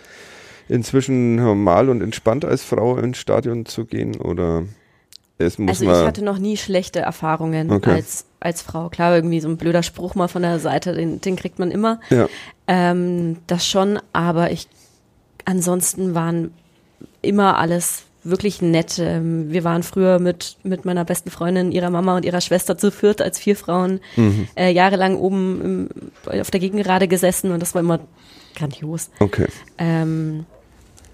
inzwischen normal und entspannt als Frau ins Stadion zu gehen oder es muss Also ich hatte noch nie schlechte Erfahrungen Okay. als, als Frau. Klar, irgendwie so ein blöder Spruch mal von der Seite, den, den kriegt man immer. ja, Ähm, das schon, aber ich ansonsten waren immer alles wirklich nett. Ähm, wir waren früher mit, mit meiner besten Freundin, ihrer Mama und ihrer Schwester zu viert als vier Frauen Mhm. äh, jahrelang oben im, auf der Gegengerade gesessen und das war immer grandios. okay. Ähm,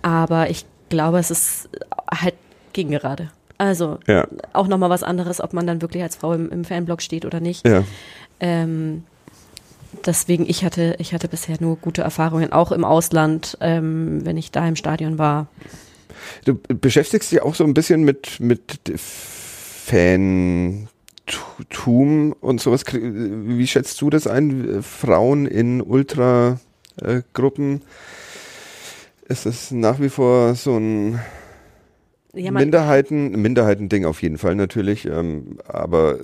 aber ich glaube, es ist halt Gegengerade. Also Ja, auch nochmal was anderes, ob man dann wirklich als Frau im, im Fanblock steht oder nicht. ja. Ähm, deswegen, ich hatte, ich hatte bisher nur gute Erfahrungen, auch im Ausland, ähm, wenn ich da im Stadion war. Du beschäftigst dich auch so ein bisschen mit, mit Fantum und sowas. Wie schätzt du das ein? Frauen in Ultra-Gruppen? Ist das nach wie vor so ein Ja, Minderheiten, Minderheitending auf jeden Fall natürlich, ähm, aber äh,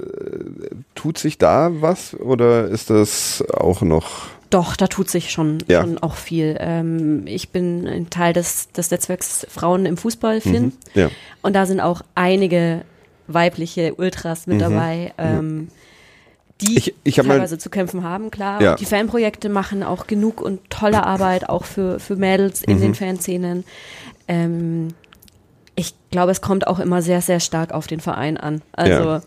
tut sich da was oder ist das auch noch? doch, da tut sich schon, Ja. schon auch viel. Ähm, ich bin ein Teil des, des Netzwerks Frauen im Fußball, Finn. Mhm. Ja, Und da sind auch einige weibliche Ultras mit Mhm. dabei, ähm, die Ich- ich hab mal- teilweise zu kämpfen haben, klar. Ja. Die Fanprojekte machen auch genug und tolle Arbeit, auch für, für Mädels in Mhm. den Fanszenen. Ähm, ich glaube, es kommt auch immer sehr, sehr stark auf den Verein an. Also Ja.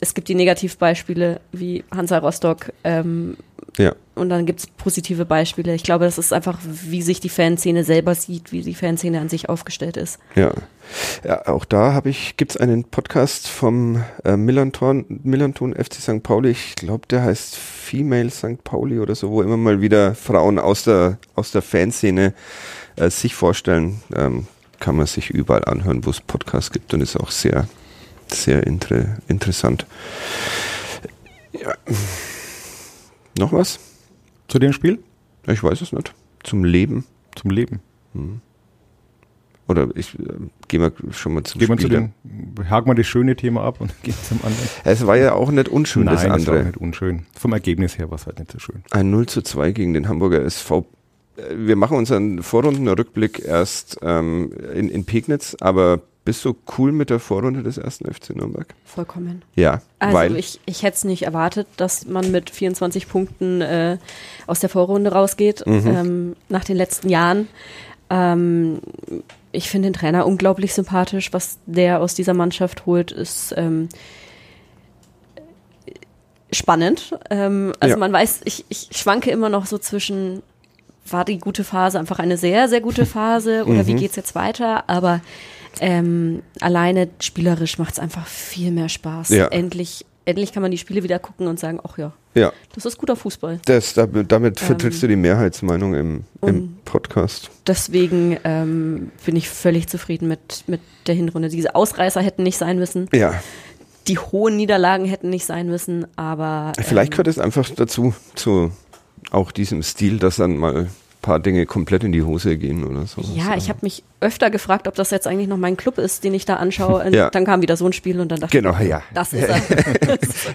es gibt die Negativbeispiele wie Hansa Rostock ähm, ja. und dann gibt es positive Beispiele. Ich glaube, das ist einfach, wie sich die Fanszene selber sieht, wie die Fanszene an sich aufgestellt ist. Ja. ja, auch da habe ich, gibt's einen Podcast vom äh, Millanton, Millanton FC St. Pauli, ich glaube, der heißt Female St. Pauli oder so, wo immer mal wieder Frauen aus der, aus der Fanszene äh, sich vorstellen. Ähm, kann man sich überall anhören, wo es Podcasts gibt und ist auch sehr, sehr inter interessant. Ja. Noch was? zu dem Spiel? Ich weiß es nicht. Zum Leben? Zum Leben. Oder ich äh, gehe mal schon mal zum Gehen wir zu Spiel. den, haken wir das schöne Thema ab und gehen zum anderen. Es war ja auch nicht unschön, das Nein, das war andere. auch nicht unschön. Vom Ergebnis her war es halt nicht so schön. Ein 0 zu 2 gegen den Hamburger SV. Äh, Wir machen unseren Vorrundenrückblick erst ähm, in, in Pegnitz, aber bist du cool mit der Vorrunde des ersten FC Nürnberg? Vollkommen. Ja, Also weil ich, ich hätte es nicht erwartet, dass man mit 24 Punkten äh, aus der Vorrunde rausgeht, Mhm. ähm, nach den letzten Jahren. Ähm, ich finde den Trainer unglaublich sympathisch. Was der aus dieser Mannschaft holt, ist ähm, spannend. Ähm, also Ja. man weiß, ich, ich schwanke immer noch so zwischen, war die gute Phase einfach eine sehr, sehr gute Phase oder wie Mhm. geht's jetzt weiter? Aber ähm, alleine spielerisch macht es einfach viel mehr Spaß. Ja. Endlich, endlich kann man die Spiele wieder gucken und sagen, ach ja, ja, das ist guter Fußball. das, damit, damit vertrittst du die Mehrheitsmeinung im, im Podcast. Deswegen ähm, bin ich völlig zufrieden mit, mit der Hinrunde. Diese Ausreißer hätten nicht sein müssen. Ja, die hohen Niederlagen hätten nicht sein müssen, aber. Vielleicht ähm, gehört es einfach dazu, zu auch diesem Stil, dass dann mal ein paar Dinge komplett in die Hose gehen oder so. Ja, ich habe mich öfter gefragt, ob das jetzt eigentlich noch mein Club ist, den ich da anschaue. Und Ja. Dann kam wieder so ein Spiel und dann dachte Genau, ich, ja. das ist er.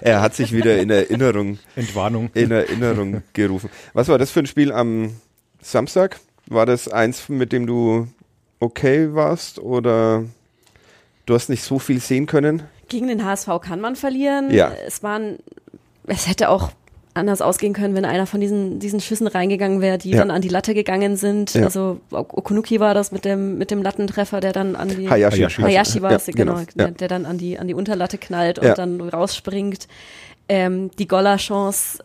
Er hat sich wieder in Erinnerung, Entwarnung. in Erinnerung gerufen. Was war das für ein Spiel am Samstag? War das eins, mit dem du okay warst oder du hast nicht so viel sehen können? Gegen den HSV kann man verlieren. Ja. Es waren, es hätte auch anders ausgehen können, wenn einer von diesen, diesen Schüssen reingegangen wäre, die Ja. dann an die Latte gegangen sind. Ja. Also Ok- Okunuki war das mit dem, mit dem Lattentreffer, der dann an die Hayashi. Hayashi. Hayashi war Ja, es, genau, Ja. der, dann an die, an die Unterlatte knallt und Ja. dann rausspringt. Ähm, die Goller-Chance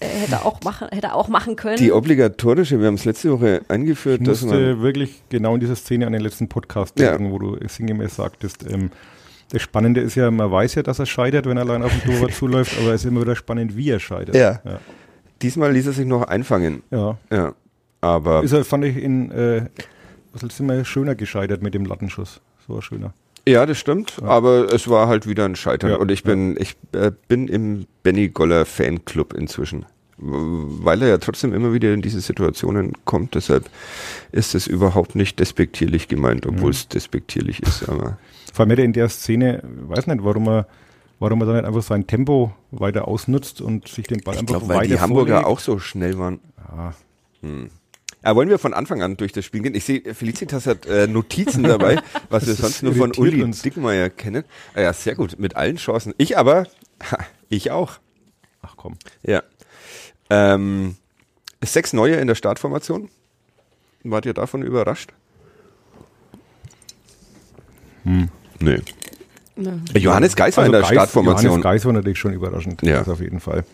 äh, hätte auch machen, hätte auch machen können. Die obligatorische, wir haben es letzte Woche eingeführt, Ich dass man musste wirklich genau in dieser Szene an den letzten Podcast Ja. denken, wo du sinngemäß sagtest, ähm, das Spannende ist ja, man weiß ja, dass er scheitert, wenn er allein auf den Torwart zuläuft, aber es ist immer wieder spannend, wie er scheitert. Ja. ja. diesmal ließ er sich noch einfangen. ja. Ja. Aber Ist er, fand ich, in, äh, was ist immer schöner gescheitert mit dem Lattenschuss. So war schöner. Ja, das stimmt, aber es war halt wieder ein Scheitern Ja, und ich bin ich äh, bin im Benny Goller Fanclub inzwischen, weil er ja trotzdem immer wieder in diese Situationen kommt, deshalb ist es überhaupt nicht despektierlich gemeint, obwohl es despektierlich ist, aber Vor allem hätte er in der Szene, weiß nicht, warum er, warum er dann nicht einfach sein Tempo weiter ausnutzt und sich den Ball ich einfach glaube, weil weiter die Hamburger vorlegt. auch so schnell waren. Ja, Ja, wollen wir von Anfang an durch das Spiel gehen? Ich sehe, Felicitas hat äh, Notizen dabei, was wir sonst nur von Uli uns. Dickmeier kennen. Ah ja, sehr gut, mit allen Chancen. Ich aber, ha, ich auch. ach komm. Ja. Ähm, sechs neue in der Startformation. Wart ihr davon überrascht? Hm. Nee. Ne. Johannes Geis war in der Geis- Startformation. Johannes Geis war natürlich schon überraschend. Ja. Das auf jeden Fall.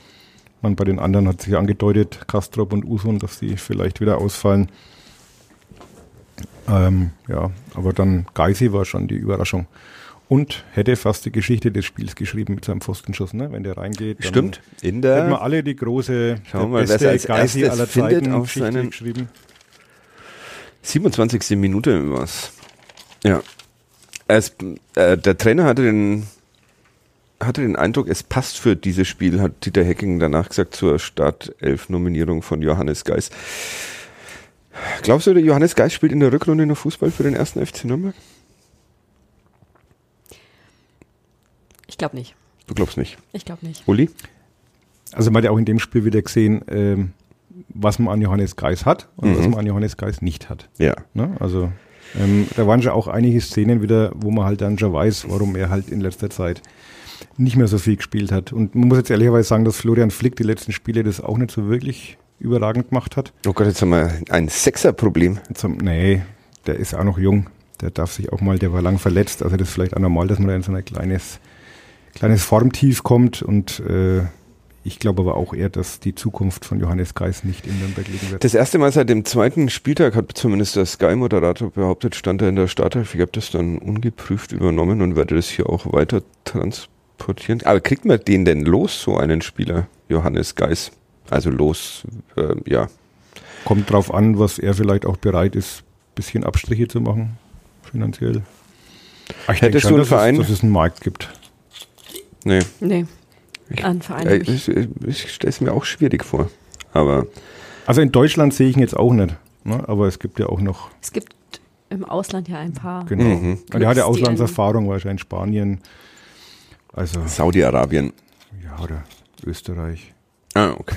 Man, bei den anderen hat sich angedeutet, Kastrop und Usun, dass die vielleicht wieder ausfallen. Ähm, ja, aber dann Geisi war schon die Überraschung. Und hätte fast die Geschichte des Spiels geschrieben mit seinem Pfostenschuss, ne? Wenn der reingeht. dann Stimmt. In Hätten wir der. alle die große, Schauen der wir mal, es beste als Geisi aller Zeiten auf Geschichte seinen- geschrieben. 27. Minute war's. Ja. Es, äh, der Trainer hatte den, hatte den Eindruck, es passt für dieses Spiel, hat Dieter Hecking danach gesagt, zur Startelf-Nominierung von Johannes Geis. Glaubst du, der Johannes Geis spielt in der Rückrunde noch Fußball für den ersten FC Nürnberg? Ich glaube nicht. Du glaubst nicht. Ich glaube nicht. Uli? Also man hat ja auch in dem Spiel wieder gesehen, ähm, was man an Johannes Geis hat und Mhm. was man an Johannes Geis nicht hat. Ja. Ne? Also ähm, da waren schon auch einige Szenen wieder, wo man halt dann schon weiß, warum er halt in letzter Zeit nicht mehr so viel gespielt hat. Und man muss jetzt ehrlicherweise sagen, dass Florian Flick die letzten Spiele das auch nicht so wirklich überragend gemacht hat. Oh Gott, jetzt haben wir ein Sechser-Problem. Nee, der ist auch noch jung. Der darf sich auch mal, der war lang verletzt. Also das ist vielleicht auch normal, dass man da in so ein kleines, kleines Formtief kommt. Und äh, ich glaube aber auch eher, dass die Zukunft von Johannes Geis nicht in Nürnberg liegen wird. Das erste Mal seit dem zweiten Spieltag hat zumindest der Sky-Moderator behauptet, stand er in der Startelf. Ich habe das dann ungeprüft übernommen und werde das hier auch weiter transportieren. Aber kriegt man den denn los, so einen Spieler, Johannes Geis? Also los, äh, ja. Kommt drauf an, was er vielleicht auch bereit ist, bisschen Abstriche zu machen, finanziell. Aber ich Hättest denke du einen dass Verein? Es, dass es einen Markt gibt. Nee, Nee. Ich- An Verein. hab ich- ich, ich stelle es mir auch schwierig vor. Aber Also in Deutschland sehe ich ihn jetzt auch nicht. Ne? Aber es gibt ja auch noch, Es gibt im Ausland ja ein paar. genau. Mhm. Und er hatte Clubs, die Auslandserfahrung, wahrscheinlich in Spanien. Also, Saudi-Arabien. ja, oder Österreich. Ah, okay.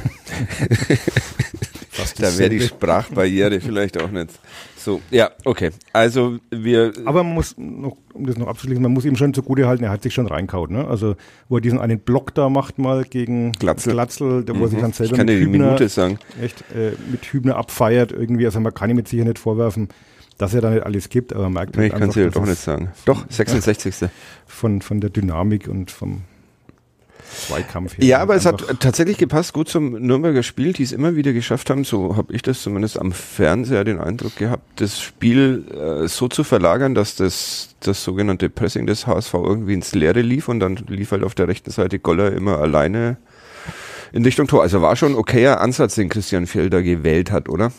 Da wäre die. Sprachbarriere vielleicht auch nicht so. Ja, okay. Also wir. Aber man muss, noch, um das noch abzuschließen, man muss ihm schon zugute halten, er hat sich schon reinkaut. Ne? Also, wo er diesen einen Block da macht mal gegen Glatzel. Glatzel da wo er sich dann Mhm. ich selber kann dir mit die Hübner, Minute sagen. echt äh, mit Hübner abfeiert irgendwie. Also man kann ihm mit sicher nicht vorwerfen, dass er da nicht alles gibt, aber man merkt Nee, halt ich kann es dir doch nicht sagen. Doch, 66. von, von der Dynamik und vom Zweikampf. Ja, aber es hat tatsächlich gepasst, gut zum Nürnberger Spiel, die es immer wieder geschafft haben, so habe ich das zumindest am Fernseher den Eindruck gehabt, das Spiel äh, so zu verlagern, dass das, das sogenannte Pressing des HSV irgendwie ins Leere lief und dann lief halt auf der rechten Seite Goller immer alleine in Richtung Tor. Also war schon ein okayer Ansatz, den Christian Felder gewählt hat, oder?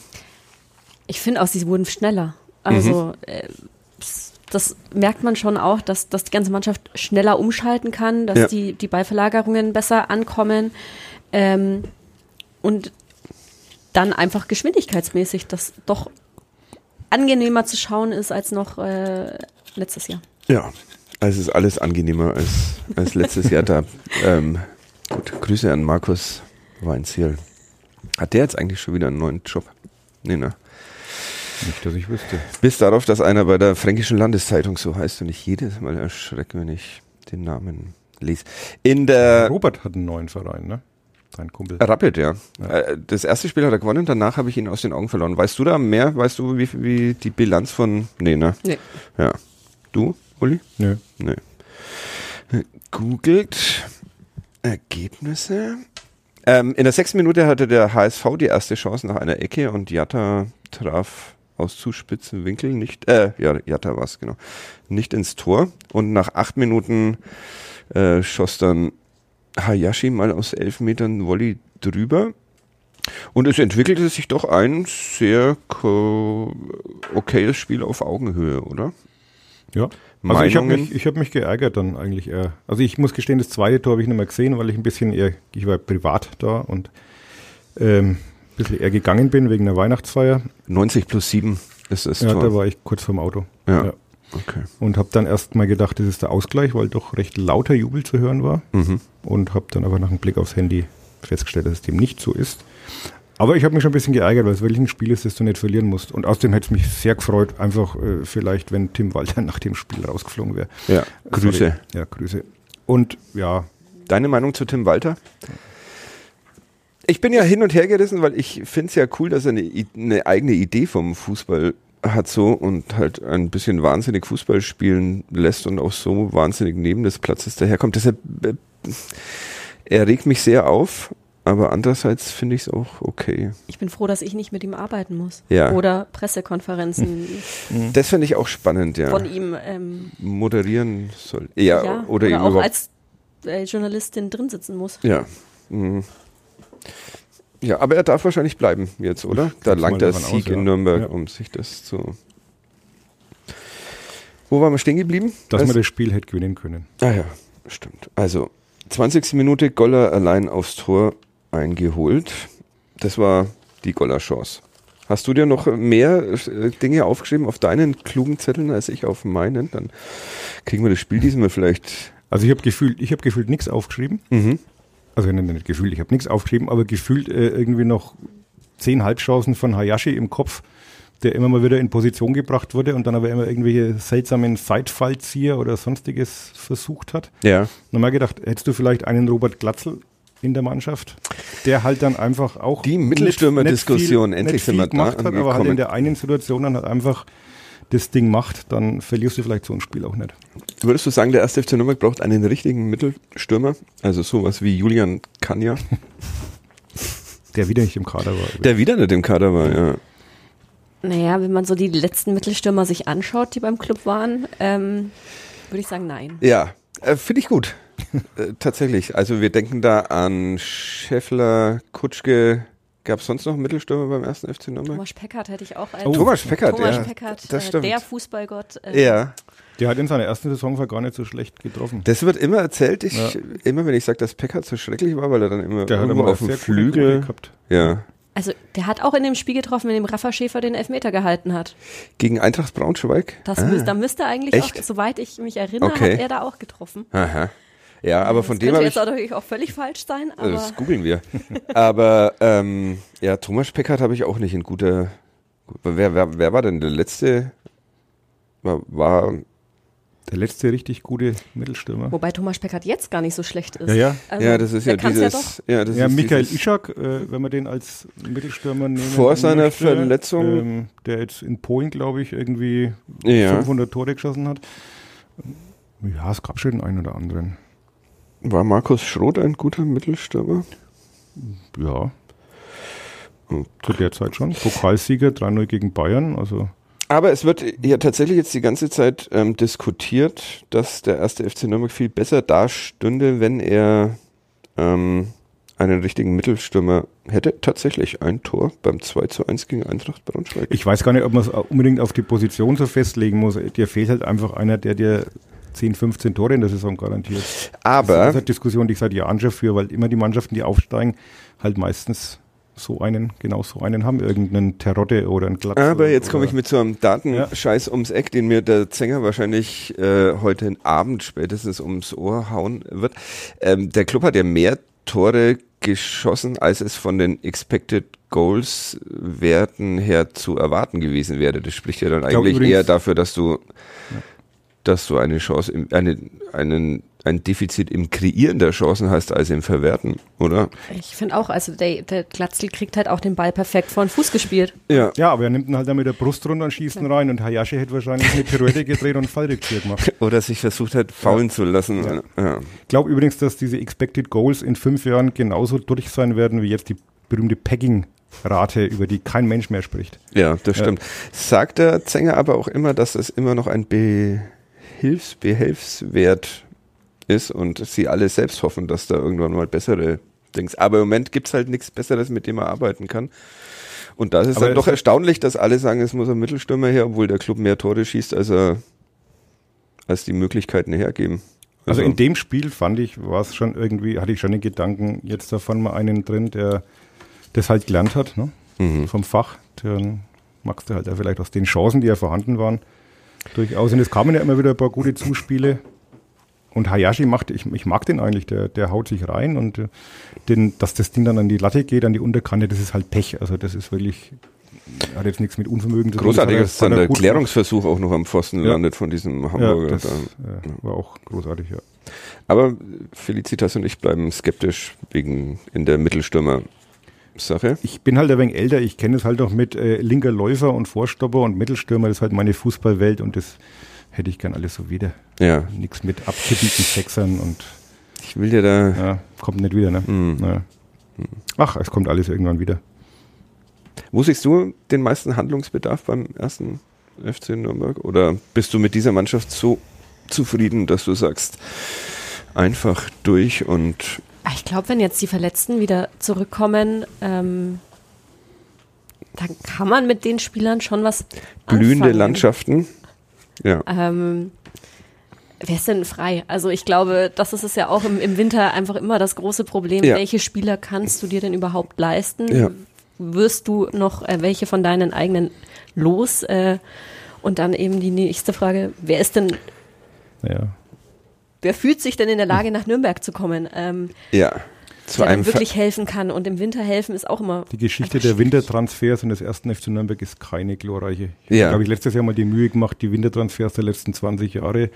Ich finde auch, sie wurden schneller. Also Mhm. äh, das merkt man schon auch, dass, dass die ganze Mannschaft schneller umschalten kann, dass Ja. die, die Ballverlagerungen besser ankommen ähm, und dann einfach geschwindigkeitsmäßig das doch angenehmer zu schauen ist als noch äh, letztes Jahr. Ja, es ist alles angenehmer als, als letztes Jahr da. Ähm, gut, Grüße an Markus Weinziel. Hat der jetzt eigentlich schon wieder einen neuen Job? Nee, ne? Nicht, dass ich wüsste. Bis darauf, dass einer bei der Fränkischen Landeszeitung so heißt und ich jedes Mal erschrecke, wenn ich den Namen lese. In der Robert hat einen neuen Verein, ne? Sein Kumpel. Rapid, ja. Äh, Das erste Spiel hat er gewonnen, danach habe ich ihn aus den Augen verloren. Weißt du da mehr? Weißt du, wie, wie die Bilanz von. Nee, ne? Nee. Ja. Du, Uli? Nö. Nee. Googelt Ergebnisse. Ähm, in der sechsten Minute hatte der HSV die erste Chance nach einer Ecke und Jatta traf aus zu spitzen Winkel nicht, äh, ja, Jatta war es, genau, nicht ins Tor. Und nach acht Minuten äh, schoss dann Hayashi mal aus elf Metern Volley drüber. Und es entwickelte sich doch ein sehr okayes Spiel auf Augenhöhe, oder? Ja. Also ich habe mich, ich hab mich geärgert dann eigentlich eher. Also ich muss gestehen, das zweite Tor habe ich nicht mehr gesehen, weil ich ein bisschen eher, ich war privat da und ähm, bisschen eher gegangen bin wegen der Weihnachtsfeier. 90 plus 7 ist das Ja, Tor. da war ich kurz vorm Auto. Ja. Okay. Und habe dann erst mal gedacht, das ist der Ausgleich, weil doch recht lauter Jubel zu hören war. Mhm. Und habe dann aber nach einem Blick aufs Handy festgestellt, dass es dem nicht so ist. Aber ich habe mich schon ein bisschen geärgert, weil es wirklich ein Spiel ist, das du nicht verlieren musst. Und außerdem hätte es mich sehr gefreut, einfach äh, vielleicht, wenn Tim Walter nach dem Spiel rausgeflogen wäre. Ja, Grüße. Sorry. Ja, Grüße. Und ja, Deine Meinung zu Tim Walter? Ich bin ja hin und her gerissen, weil ich finde es ja cool, dass er eine, eine eigene Idee vom Fußball hat so und halt ein bisschen wahnsinnig Fußball spielen lässt und auch so wahnsinnig neben des Platzes daherkommt. Deshalb, äh, er regt mich sehr auf, aber andererseits finde ich es auch okay. Ich bin froh, dass ich nicht mit ihm arbeiten muss. Ja. Oder Pressekonferenzen Das finde ich auch spannend, ja. von ihm ähm, Moderieren soll. Ja, ja, oder, eben auch überhaupt als äh, Journalistin drin sitzen muss. Ja. Mhm. Ja, aber er darf wahrscheinlich bleiben jetzt, oder? Da langt der Sieg aus, ja. in Nürnberg, Ja. um sich das zu. Wo waren wir stehen geblieben? dass Also- man das Spiel hätte gewinnen können. Ah ja, stimmt. Also, 20. Minute Goller allein aufs Tor eingeholt. Das war die Goller-Chance. Hast du dir noch mehr äh, Dinge aufgeschrieben auf deinen klugen Zetteln als ich auf meinen? Dann kriegen wir das Spiel diesmal vielleicht. Also ich habe gefühlt, ich habe gefühlt nichts aufgeschrieben. Mhm. Also nicht, nicht gefühlt, ich habe nichts aufgeschrieben, aber gefühlt äh, irgendwie noch zehn Halbchancen von Hayashi im Kopf, der immer mal wieder in Position gebracht wurde und dann aber immer irgendwelche seltsamen Seitfallzieher oder sonstiges versucht hat. Ja. Und dann mal gedacht, hättest du vielleicht einen Robert Glatzel in der Mannschaft, der halt dann einfach auch Die Mittelstürmer-Diskussion, endlich nicht viel gemacht hat, aber halt in der einen Situation dann halt einfach das Ding macht, dann verlierst du vielleicht so ein Spiel auch nicht. Würdest du sagen, der erste FC Nürnberg braucht einen richtigen Mittelstürmer? Also sowas wie Julian Kanja, Der wieder nicht im Kader war. der wieder nicht im Kader war, ja. Naja, wenn man so die letzten Mittelstürmer sich anschaut, die beim Club waren, ähm, würde ich sagen, nein. Ja, äh, finde ich gut. äh, tatsächlich. Also wir denken da an Scheffler, Kutschke. Gab es sonst noch einen Mittelstürmer beim ersten FC Nürnberg? Thomas Peckert hätte ich auch als Oh, Thomas Peckert, Thomas ja. Peckert, das äh, stimmt. der Fußballgott. äh, Ja, Der hat in seiner ersten Saison gar nicht so schlecht getroffen. das wird immer erzählt. Ich, Ja. Immer wenn ich sage, dass Peckert so schrecklich war, weil er dann immer Der hat irgendwo immer auf dem Flügel. Gehabt. Ja. Also der hat auch in dem Spiel getroffen, in dem Rafa Schäfer den Elfmeter gehalten hat. Gegen Eintracht Braunschweig. Das ah. müß, da müsste eigentlich Echt? auch, soweit ich mich erinnere, Okay. hat er da auch getroffen. Aha. Ja, aber von das dem könnte habe jetzt ich. auch natürlich auch völlig falsch sein, aber Das googeln wir. Aber ähm, ja, Thomas Peckert habe ich auch nicht in guter. Wer, wer, wer war denn der letzte? War, war Der letzte richtig gute Mittelstürmer. wobei Thomas Peckert jetzt gar nicht so schlecht ist. Ja, ja. Also, ja, das ist ja der kann's dieses. Ja Ja, das Ja, ist Michael dieses, Ischak, äh, wenn man den als Mittelstürmer nehmen Vor seiner möchte, Verletzung. ähm, der jetzt in Polen, glaube ich, irgendwie Ja. 500 Tore geschossen hat. Ja, es gab schon den einen oder anderen. War Markus Schroth ein guter Mittelstürmer? Ja, zu der Zeit schon. Pokalsieger 3-0 gegen Bayern. Also Aber es wird ja tatsächlich jetzt die ganze Zeit ähm, diskutiert, dass der erste FC Nürnberg viel besser dastünde, wenn er ähm, einen richtigen Mittelstürmer hätte, tatsächlich ein Tor beim 2 zu 1 gegen Eintracht Braunschweig. Ich weiß gar nicht, ob man es unbedingt auf die Position so festlegen muss. Dir fehlt halt einfach einer, der dir 10, 15 Tore in der Saison garantiert. Aber das ist eine Diskussion, die ich seit Jahren schon führe, weil immer die Mannschaften, die aufsteigen, halt meistens so einen, genau so einen haben, irgendeinen Terotte oder einen Glatz. Aber jetzt komme ich mit so einem Datenscheiß Ja. ums Eck, den mir der Sänger wahrscheinlich äh, heute Abend spätestens ums Ohr hauen wird. Ähm, der Club hat ja mehr Tore geschossen, als es von den Expected Goals Werten her zu erwarten gewesen wäre. Das spricht ja dann eigentlich übrigens- eher dafür, dass du, dass du eine Chance, im, eine, einen, ein Defizit im Kreieren der Chancen hast, als im Verwerten, oder? Ich finde auch, also der, der Glatzl kriegt halt auch den Ball perfekt vor den Fuß gespielt. Ja. Ja, aber er nimmt ihn halt dann mit der Brust runter und schießt ihn rein und Hayashi hätte wahrscheinlich eine Pirouette gedreht und einen Fallrückzieher gemacht. Oder sich versucht hat, faulen zu lassen. Ja. Ja. Ich glaube übrigens, dass diese Expected Goals in fünf Jahren genauso durch sein werden wie jetzt die berühmte Pegging-Rate, über die kein Mensch mehr spricht. Ja, das stimmt. Sagt der Zenger aber auch immer, dass es immer noch ein Behelfswert ist und sie alle selbst hoffen, dass da irgendwann mal bessere Dings. Aber im Moment gibt's halt nichts Besseres, mit dem man arbeiten kann. Und da ist es Aber dann doch es- erstaunlich, dass alle sagen, es muss ein Mittelstürmer her, obwohl der Club mehr Tore schießt, als er als die Möglichkeiten hergeben. Also in dem Spiel fand ich, war es schon irgendwie, hatte ich schon den Gedanken, jetzt davon mal einen drin, der das halt gelernt hat, ne? Mhm. vom Fach. Dann magst du halt ja vielleicht aus den Chancen, die ja vorhanden waren, durchaus. Und es kamen ja immer wieder ein paar gute Zuspiele. Und Hayashi macht, ich, ich mag den eigentlich, der, der haut sich rein und äh, den, dass das Ding dann an die Latte geht, an die Unterkante, das ist halt Pech. Also das ist wirklich, hat jetzt nichts mit Unvermögen zu tun. Großartig, das dass dann der er Klärungsversuch auch noch am Pfosten Ja. landet von diesem. Hamburger. Ja, das da. äh, war auch großartig, ja. Aber Felicitas und ich bleiben skeptisch wegen in der Mittelstürmer-Sache. Ich bin halt ein wenig älter, ich kenne es halt noch mit äh, linker Läufer und Vorstopper und Mittelstürmer, das ist halt meine Fußballwelt und das hätte ich gern alles so wieder. Ja, Nichts mit abkippenden Sechsern und ich will dir da. ja, kommt nicht wieder, ne? Hm. Ja. Ach, es kommt alles irgendwann wieder. Wo siehst du den meisten Handlungsbedarf beim ersten FC Nürnberg? Oder bist du mit dieser Mannschaft so zufrieden, dass du sagst, einfach durch und Ich glaube, wenn jetzt die Verletzten wieder zurückkommen, ähm, dann kann man mit den Spielern schon was blühende anfangen. Landschaften? Ja. Ähm, wer ist denn frei? Also ich glaube, das ist es ja auch im, im Winter einfach immer das große Problem. Ja. Welche Spieler kannst du dir denn überhaupt leisten? Ja. Wirst du noch äh, welche von deinen eigenen los? Äh, und dann eben die nächste Frage, wer ist denn, Ja. Wer fühlt sich denn in der Lage, nach Nürnberg zu kommen? Ähm, Ja. Zu der einem wirklich helfen kann. Und im Winter helfen ist auch immer. Die Geschichte der. Wintertransfers und des ersten FC Nürnberg ist keine glorreiche. Ich Ja. habe, ich, letztes Jahr mal die Mühe gemacht, die Wintertransfers der letzten 20 Jahre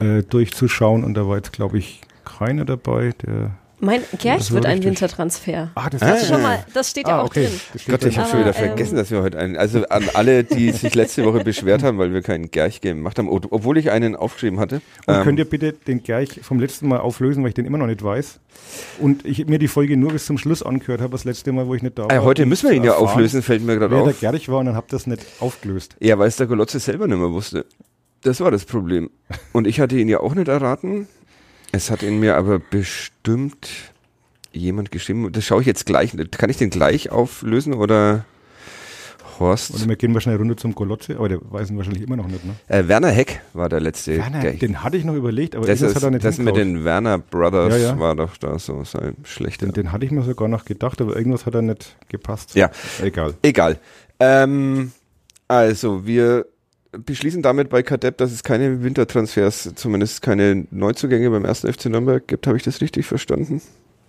äh, durchzuschauen und da war jetzt, glaube ich, keiner dabei, der. Mein Gerch wird ein richtig. Wintertransfer. Ah, das Ah, ja. schon mal, das steht ja Ah, auch okay. drin. Gott, ich habe schon wieder ähm, vergessen, dass wir heute einen. Also an alle, die sich letzte Woche beschwert haben, weil wir keinen Gerch-Game gemacht haben, ob- obwohl ich einen aufgeschrieben hatte. Und Ähm, könnt ihr bitte den Gerch vom letzten Mal auflösen, weil ich den immer noch nicht weiß. Und ich mir die Folge nur bis zum Schluss angehört habe, das letzte Mal, wo ich nicht da war. äh, heute müssen wir ihn ja erfahren, auflösen, fällt mir gerade Wer der auf. Gerch war und dann habt das nicht aufgelöst. Ja, weil es der Golotze selber nicht mehr wusste. Das war das Problem. Und ich hatte ihn ja auch nicht erraten. Es hat ihn mir aber bestimmt jemand geschrieben. Das schaue ich jetzt gleich. Kann ich den gleich auflösen oder Horst? Oder wir gehen mal schnell runter zum Golotze, aber der weiß ihn wahrscheinlich immer noch nicht. Ne? Äh, Werner Heck war der letzte. Werner, der, den hatte ich noch überlegt, aber das ist, hat er nicht das mit hingehauen. den Werner Brothers Ja, ja. war doch da so sein schlechter. den, den hatte ich mir sogar noch gedacht, aber irgendwas hat er nicht gepasst. Ja. Egal. Egal. Ähm, also, wir beschließen damit bei Kadepp, dass es keine Wintertransfers, zumindest keine Neuzugänge beim ersten FC Nürnberg gibt. Habe ich das richtig verstanden?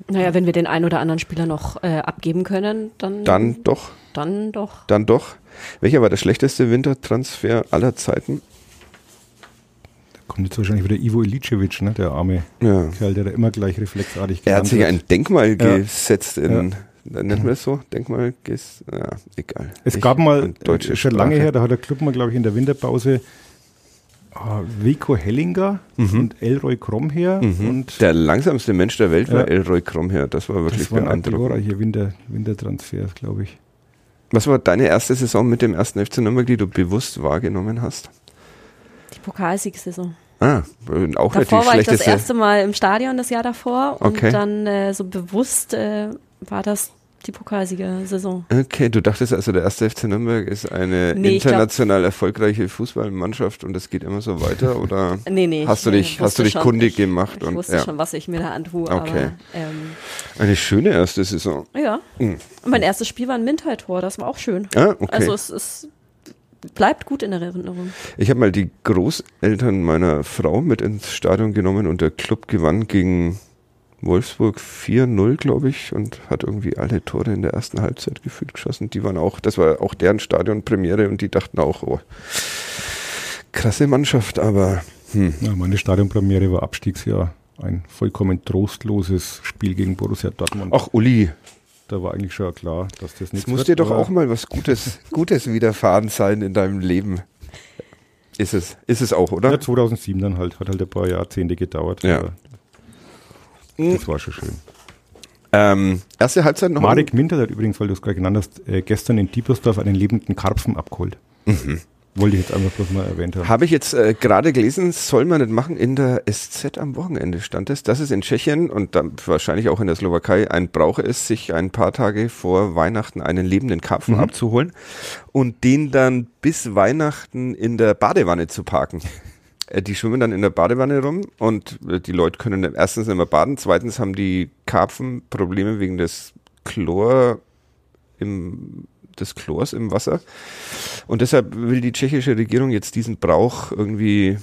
Naja, wenn wir den einen oder anderen Spieler noch äh, abgeben können, dann, Dann doch, dann doch. dann doch. Welcher war der schlechteste Wintertransfer aller Zeiten? Kommt jetzt wahrscheinlich wieder Ivo Ilicevic, ne? der arme Ja. Kerl, der da immer gleich reflexartig Er hat sich wird. ein Denkmal Ja. gesetzt in, nennen wir es so? Denkmal, ges ja, egal. Es Ich- gab mal, und deutsche schon lange Sprache. her, da hat der Club mal, glaube ich, in der Winterpause äh, Vico Hellinger und Elroy Kromher Mhm. und Der langsamste Mensch der Welt war Ja. Elroy Kromher. Das war wirklich das waren auch beeindruckend. glorreiche Winter, Wintertransfers, glaube ich. Was war deine erste Saison mit dem ersten FC Nürnberg, die du bewusst wahrgenommen hast? Die Pokalsiegsaison. Ah, auch Davor war ich das erste Mal im Stadion das Jahr davor und Okay. dann äh, so bewusst äh, war das die Pokalsieger-Saison. Okay, du dachtest also, der erste FC Nürnberg ist eine Nee, ich glaub- international erfolgreiche Fußballmannschaft und es geht immer so weiter oder Nee, nee. hast du ich, dich, hast du dich schon, kundig ich, gemacht Ich und wusste ja, schon, was ich mir da antue, Okay. aber ähm, eine schöne erste Saison. ja. Mhm. Mein erstes Spiel war ein Mintal-Tor, das war auch schön. Ah, okay. Also es ist bleibt gut in der Erinnerung. Ich habe mal die Großeltern meiner Frau mit ins Stadion genommen und der Club gewann gegen Wolfsburg 4-0, glaube ich, und hat irgendwie alle Tore in der ersten Halbzeit gefühlt geschossen. Die waren auch, das war auch deren Stadionpremiere und die dachten auch, oh, krasse Mannschaft, aber hm, Ja, meine Stadionpremiere war Abstiegsjahr. Ein vollkommen trostloses Spiel gegen Borussia Dortmund. ach Uli, Da war eigentlich schon klar, dass das es nichts muss wird, dir doch auch mal was Gutes, Gutes widerfahren sein in deinem Leben. Ist es, ist es auch, oder? Ja, 2007 dann halt. Hat halt ein paar Jahrzehnte gedauert. Ja. Aber Das war schon schön. Ähm, erste Halbzeit noch. Marek Minter hat übrigens, weil du es gerade genannt hast, äh, gestern in Diepersdorf einen lebenden Karpfen abgeholt. Mhm. Wollte ich jetzt einfach bloß mal erwähnt haben. Habe ich jetzt äh, gerade gelesen, soll man nicht machen. In der SZ am Wochenende stand es, dass es in Tschechien und dann wahrscheinlich auch in der Slowakei ein Brauch ist, sich ein paar Tage vor Weihnachten einen lebenden Karpfen Mhm. abzuholen und den dann bis Weihnachten in der Badewanne zu parken. Äh, Die schwimmen dann in der Badewanne rum und äh, die Leute können erstens nicht mehr baden, zweitens haben die Karpfen Probleme wegen des Chlor im, des Chlors im Wasser. Und deshalb will die tschechische Regierung jetzt diesen Brauch irgendwie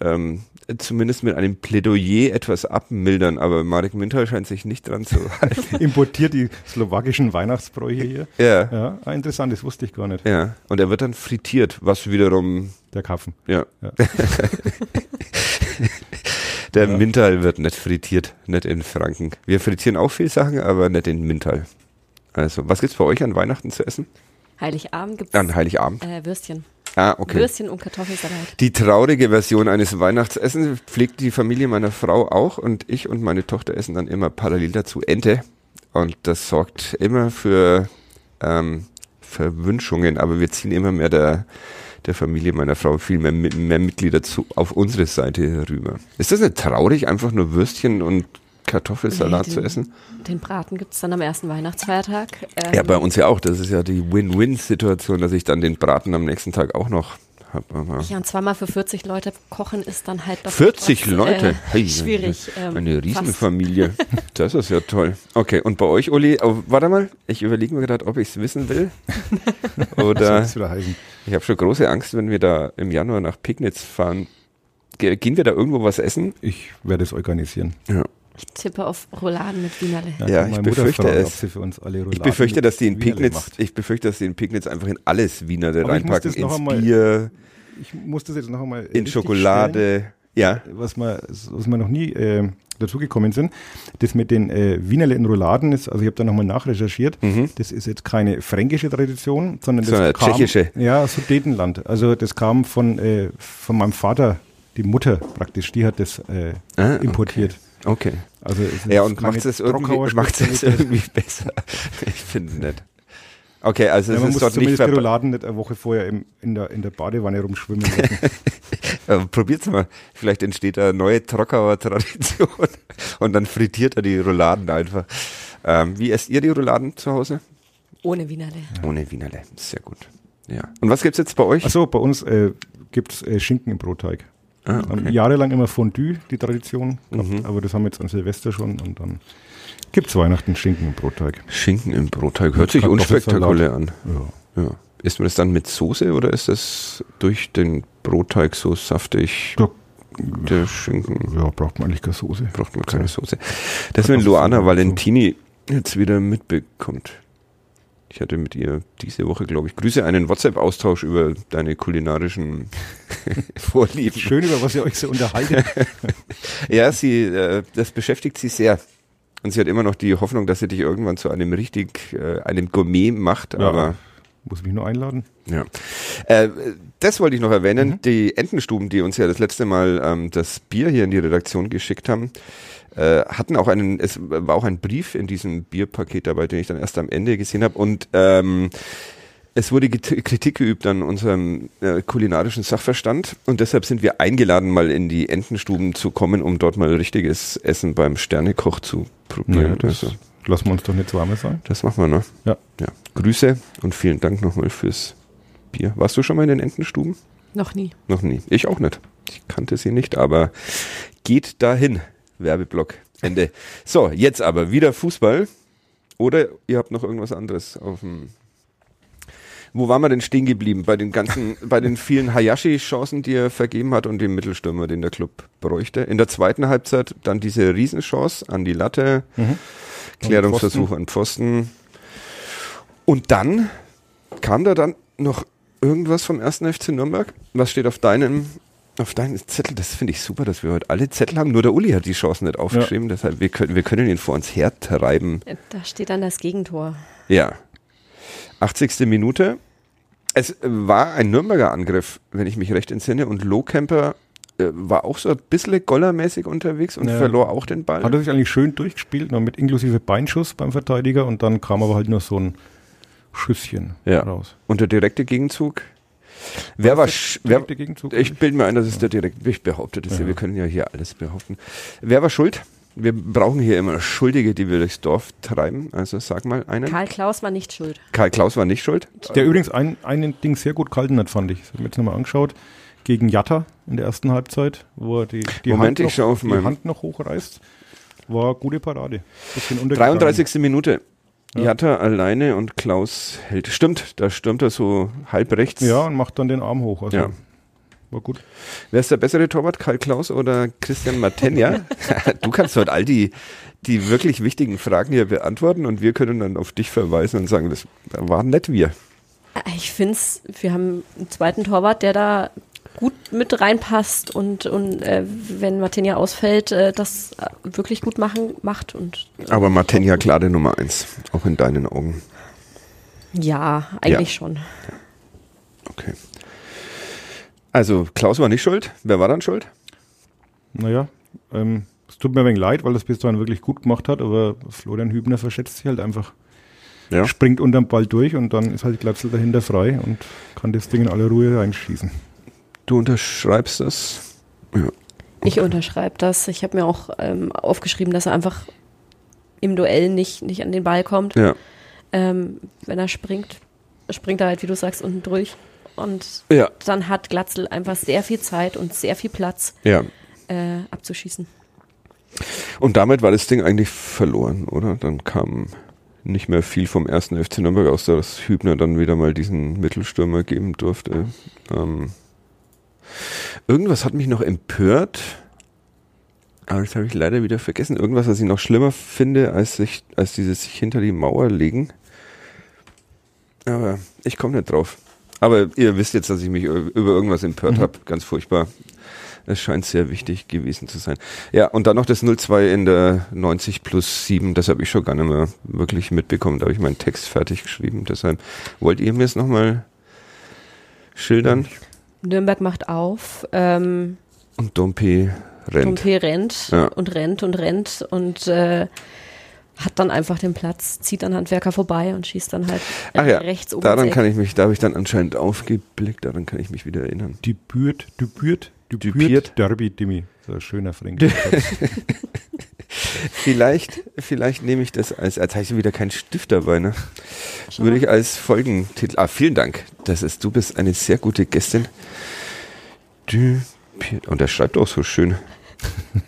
ähm, zumindest mit einem Plädoyer etwas abmildern, aber Marek Mintal scheint sich nicht dran zu halten. Importiert die slowakischen Weihnachtsbräuche hier. ja, Ja, ah, interessant, das wusste ich gar nicht. ja. Und er wird dann frittiert, was wiederum, Der Karpfen. ja. Ja. Der Ja. Mintal wird nicht frittiert, nicht in Franken. Wir frittieren auch viel Sachen, aber nicht in Mintal. Also, was gibt's bei euch an Weihnachten zu essen? Heiligabend gibt's An Heiligabend? äh, Würstchen. Ah, okay. Würstchen und Kartoffelsalat. Die traurige Version eines Weihnachtsessens pflegt die Familie meiner Frau auch und ich und meine Tochter essen dann immer parallel dazu Ente. Und das sorgt immer für ähm, Verwünschungen, aber wir ziehen immer mehr der, der Familie meiner Frau viel mehr, mehr Mitglieder zu, auf unsere Seite rüber. Ist das nicht traurig, einfach nur Würstchen und Kartoffelsalat Nee, zu den- essen? Den Braten gibt's dann am ersten Weihnachtsfeiertag. Ähm, Ja, bei uns ja auch. Das ist ja die Win-Win-Situation, dass ich dann den Braten am nächsten Tag auch noch habe. Ja, und zweimal für 40 Leute kochen ist dann halt doch 40 etwas, Leute? Äh, Hey, schwierig. ähm, Eine fast. Riesenfamilie. Das ist ja toll. Okay, und bei euch, Uli, oh, warte mal, ich überlege mir gerade, ob ich es wissen will. Soll Oder das wieder heißen? ich habe schon große Angst, wenn wir da im Januar nach Pignitz fahren. Ge gehen wir da irgendwo was essen? Ich werde es organisieren. Ja. Ich tippe auf Rouladen mit Wienerle. Ja, kann ich meine Mutter befürchte fragen, es. ob sie für uns alle Ich befürchte, dass die in Wienerle Pignitz, macht. ich befürchte, dass die in Pignitz einfach in alles Wiener Aber ich muss reinpacken. Ins einmal- Bier, Ich muss das jetzt noch einmal in richtig stellen, Schokolade. Ja. was wir, was wir noch nie äh, dazugekommen sind. Das mit den äh, Wienerle in Rouladen ist, also ich habe da nochmal nachrecherchiert, das ist jetzt keine fränkische Tradition, sondern das Mhm. Sondern kam, tschechische. Ja, Sudetenland. Also das kam von, äh, von meinem Vater, die Mutter praktisch, die hat das äh, Ah, importiert. Okay. Also es Ja, ist und macht es irgendwie, macht's es irgendwie besser? Ich finde nicht. Okay, also Ja, es man ist muss dort nicht zumindest die verba- Rouladen nicht eine Woche vorher im, in, der, in der Badewanne rumschwimmen lassen. Probiert's mal. Vielleicht entsteht da eine neue Trockauer Tradition und dann frittiert er die Rouladen einfach. Ähm, wie esst ihr die Rouladen zu Hause? Ohne Wienerle. Ohne Wienerle. Sehr gut. Ja. Und was gibt's jetzt bei euch? Achso, bei uns äh, gibt es äh, Schinken im Brotteig. Ah, okay. Jahrelang immer Fondue, die Tradition, gehabt, Mhm. aber das haben wir jetzt an Silvester schon und dann gibt es Weihnachten Schinken im Brotteig. Schinken im Brotteig. Hört sich unspektakulär an. Ja. Ja. Isst man das dann mit Soße oder ist das durch den Brotteig so saftig? Da, Der Schinken ja, braucht man eigentlich keine Soße. braucht man keine Soße. Das, wenn Luana Valentini jetzt wieder mitbekommt. Ich hatte mit ihr diese Woche, glaube ich, Grüße, einen WhatsApp-Austausch über deine kulinarischen Vorlieben. Schön, über was ihr euch so unterhaltet. Ja, sie, äh, das beschäftigt sie sehr. Und sie hat immer noch die Hoffnung, dass sie dich irgendwann zu einem richtig, äh, einem Gourmet macht, Ja. aber Muss mich nur einladen. ja. Äh, das wollte ich noch erwähnen. Die Entenstuben, die uns ja das letzte Mal ähm, das Bier hier in die Redaktion geschickt haben, äh, hatten auch einen, es war auch ein Brief in diesem Bierpaket dabei, den ich dann erst am Ende gesehen habe. Und ähm, es wurde Kritik geübt an unserem äh, kulinarischen Sachverstand und deshalb sind wir eingeladen, mal in die Entenstuben zu kommen, um dort mal richtiges Essen beim Sternekoch zu probieren. Ja, das also, lassen wir uns doch nicht so einmal sagen. das machen wir, ne? Ja. ja. Grüße und vielen Dank nochmal fürs Bier. Warst du schon mal in den Entenstuben? Noch nie. Noch nie. Ich auch nicht. Ich kannte sie nicht, aber geht dahin. Werbeblock. Ende. So, jetzt aber wieder Fußball. Oder ihr habt noch irgendwas anderes auf dem. Wo waren wir denn stehen geblieben? Bei den ganzen, bei den vielen Hayashi-Chancen, die er vergeben hat und dem Mittelstürmer, den der Club bräuchte. In der zweiten Halbzeit dann diese Riesenchance an die Latte, Mhm. Klärungsversuch an Pfosten. Und dann kam da dann noch irgendwas vom ersten FC Nürnberg. Was steht auf deinem, auf deinem Zettel? Das finde ich super, dass wir heute alle Zettel haben. Nur der Uli hat die Chancen nicht aufgeschrieben. Deshalb, wir können, wir können ihn vor uns hertreiben. Da steht dann das Gegentor. Ja. 80. Minute. Es war ein Nürnberger Angriff, wenn ich mich recht entsinne. Und Lohkemper äh, war auch so ein bisschen gollermäßig unterwegs und Ja. verlor auch den Ball. Hat er sich eigentlich schön durchgespielt, noch mit inklusive Beinschuss beim Verteidiger und dann kam aber halt nur so ein Schüsschen Ja. raus. Und der direkte Gegenzug. Wer war, wer, ich bilde mir ein, das ist der direkte, ich behaupte das ja. Ja. wir können ja hier alles behaupten. Wer war schuld? Wir brauchen hier immer Schuldige, die wir durchs Dorf treiben. Also sag mal einen. Karl, Karl Klaus war nicht schuld. Klaus war nicht schuld. Der übrigens ein, ein Ding sehr gut gehalten hat, fand ich. Das habe ich mir jetzt nochmal angeschaut. Gegen Jatta in der ersten Halbzeit, wo er die, die, Moment, Hand, ich noch, die Hand noch hochreißt. War eine gute Parade. Bisschen untergegangen. 33. Minute. Ja. Jatta alleine und Klaus hält. Stimmt, da stürmt er so halb rechts. Ja, und macht dann den Arm hoch. Also Ja. war gut. Wer ist der bessere Torwart, Karl Klaus oder Christian Matenja? du kannst heute all die, die wirklich wichtigen Fragen hier beantworten und wir können dann auf dich verweisen und sagen, das waren nicht wir. Ich finde es, wir haben einen zweiten Torwart, der da gut mit reinpasst und, und äh, wenn Martinia ausfällt, äh, das wirklich gut machen, macht. Und, äh, Aber Matenja klare Nummer eins, auch in deinen Augen. Ja, eigentlich schon. Okay. Also Klaus war nicht schuld. Wer war dann schuld? Naja, ähm, es tut mir ein wenig leid, weil das bis dahin wirklich gut gemacht hat, aber Florian Hübner verschätzt sich halt einfach. Ja. Springt unterm Ball durch und dann ist halt Glatzel dahinter frei und kann das Ding in aller Ruhe reinschießen. Du unterschreibst das. Ja. Ich unterschreibe das. Ich habe mir auch ähm, aufgeschrieben, dass er einfach im Duell nicht, nicht an den Ball kommt. Ja. Ähm, wenn er springt, springt er halt, wie du sagst, unten durch. Und Ja. dann hat Glatzel einfach sehr viel Zeit und sehr viel Platz Ja. äh, abzuschießen. Und damit war das Ding eigentlich verloren, oder? Dann kam nicht mehr viel vom ersten FC Nürnberg aus, dass Hübner dann wieder mal diesen Mittelstürmer geben durfte. Ähm, irgendwas hat mich noch empört, aber das habe ich leider wieder vergessen. Irgendwas, was ich noch schlimmer finde, als, sich, als dieses sich hinter die Mauer legen. Aber ich komme nicht drauf. Aber ihr wisst jetzt, dass ich mich über irgendwas empört Mhm. habe. Ganz furchtbar. Es scheint sehr wichtig gewesen zu sein. Ja, und dann noch das 0-2 in der 90 plus 7. Das habe ich schon gar nicht mehr wirklich mitbekommen. Da habe ich meinen Text fertig geschrieben. Deshalb wollt ihr mir es nochmal schildern? Nürnberg macht auf. Ähm, Und Dompe rennt. Dompe rennt Ja. und rennt und rennt und äh, hat dann einfach den Platz, zieht an Handwerker vorbei und schießt dann halt äh, Ach ja, rechts oben daran kann ich mich, da habe ich dann anscheinend aufgeblickt, daran kann ich mich wieder erinnern. Debüt, debüt, Debüt. Derby, Dimi. So ein schöner Fränkisch. Vielleicht, vielleicht nehme ich das als, als habe ich wieder keinen Stift dabei, ne? Schau Würde ich als Folgentitel. Ah, vielen Dank. Das ist, du bist eine sehr gute Gästin. Du, und er schreibt auch so schön.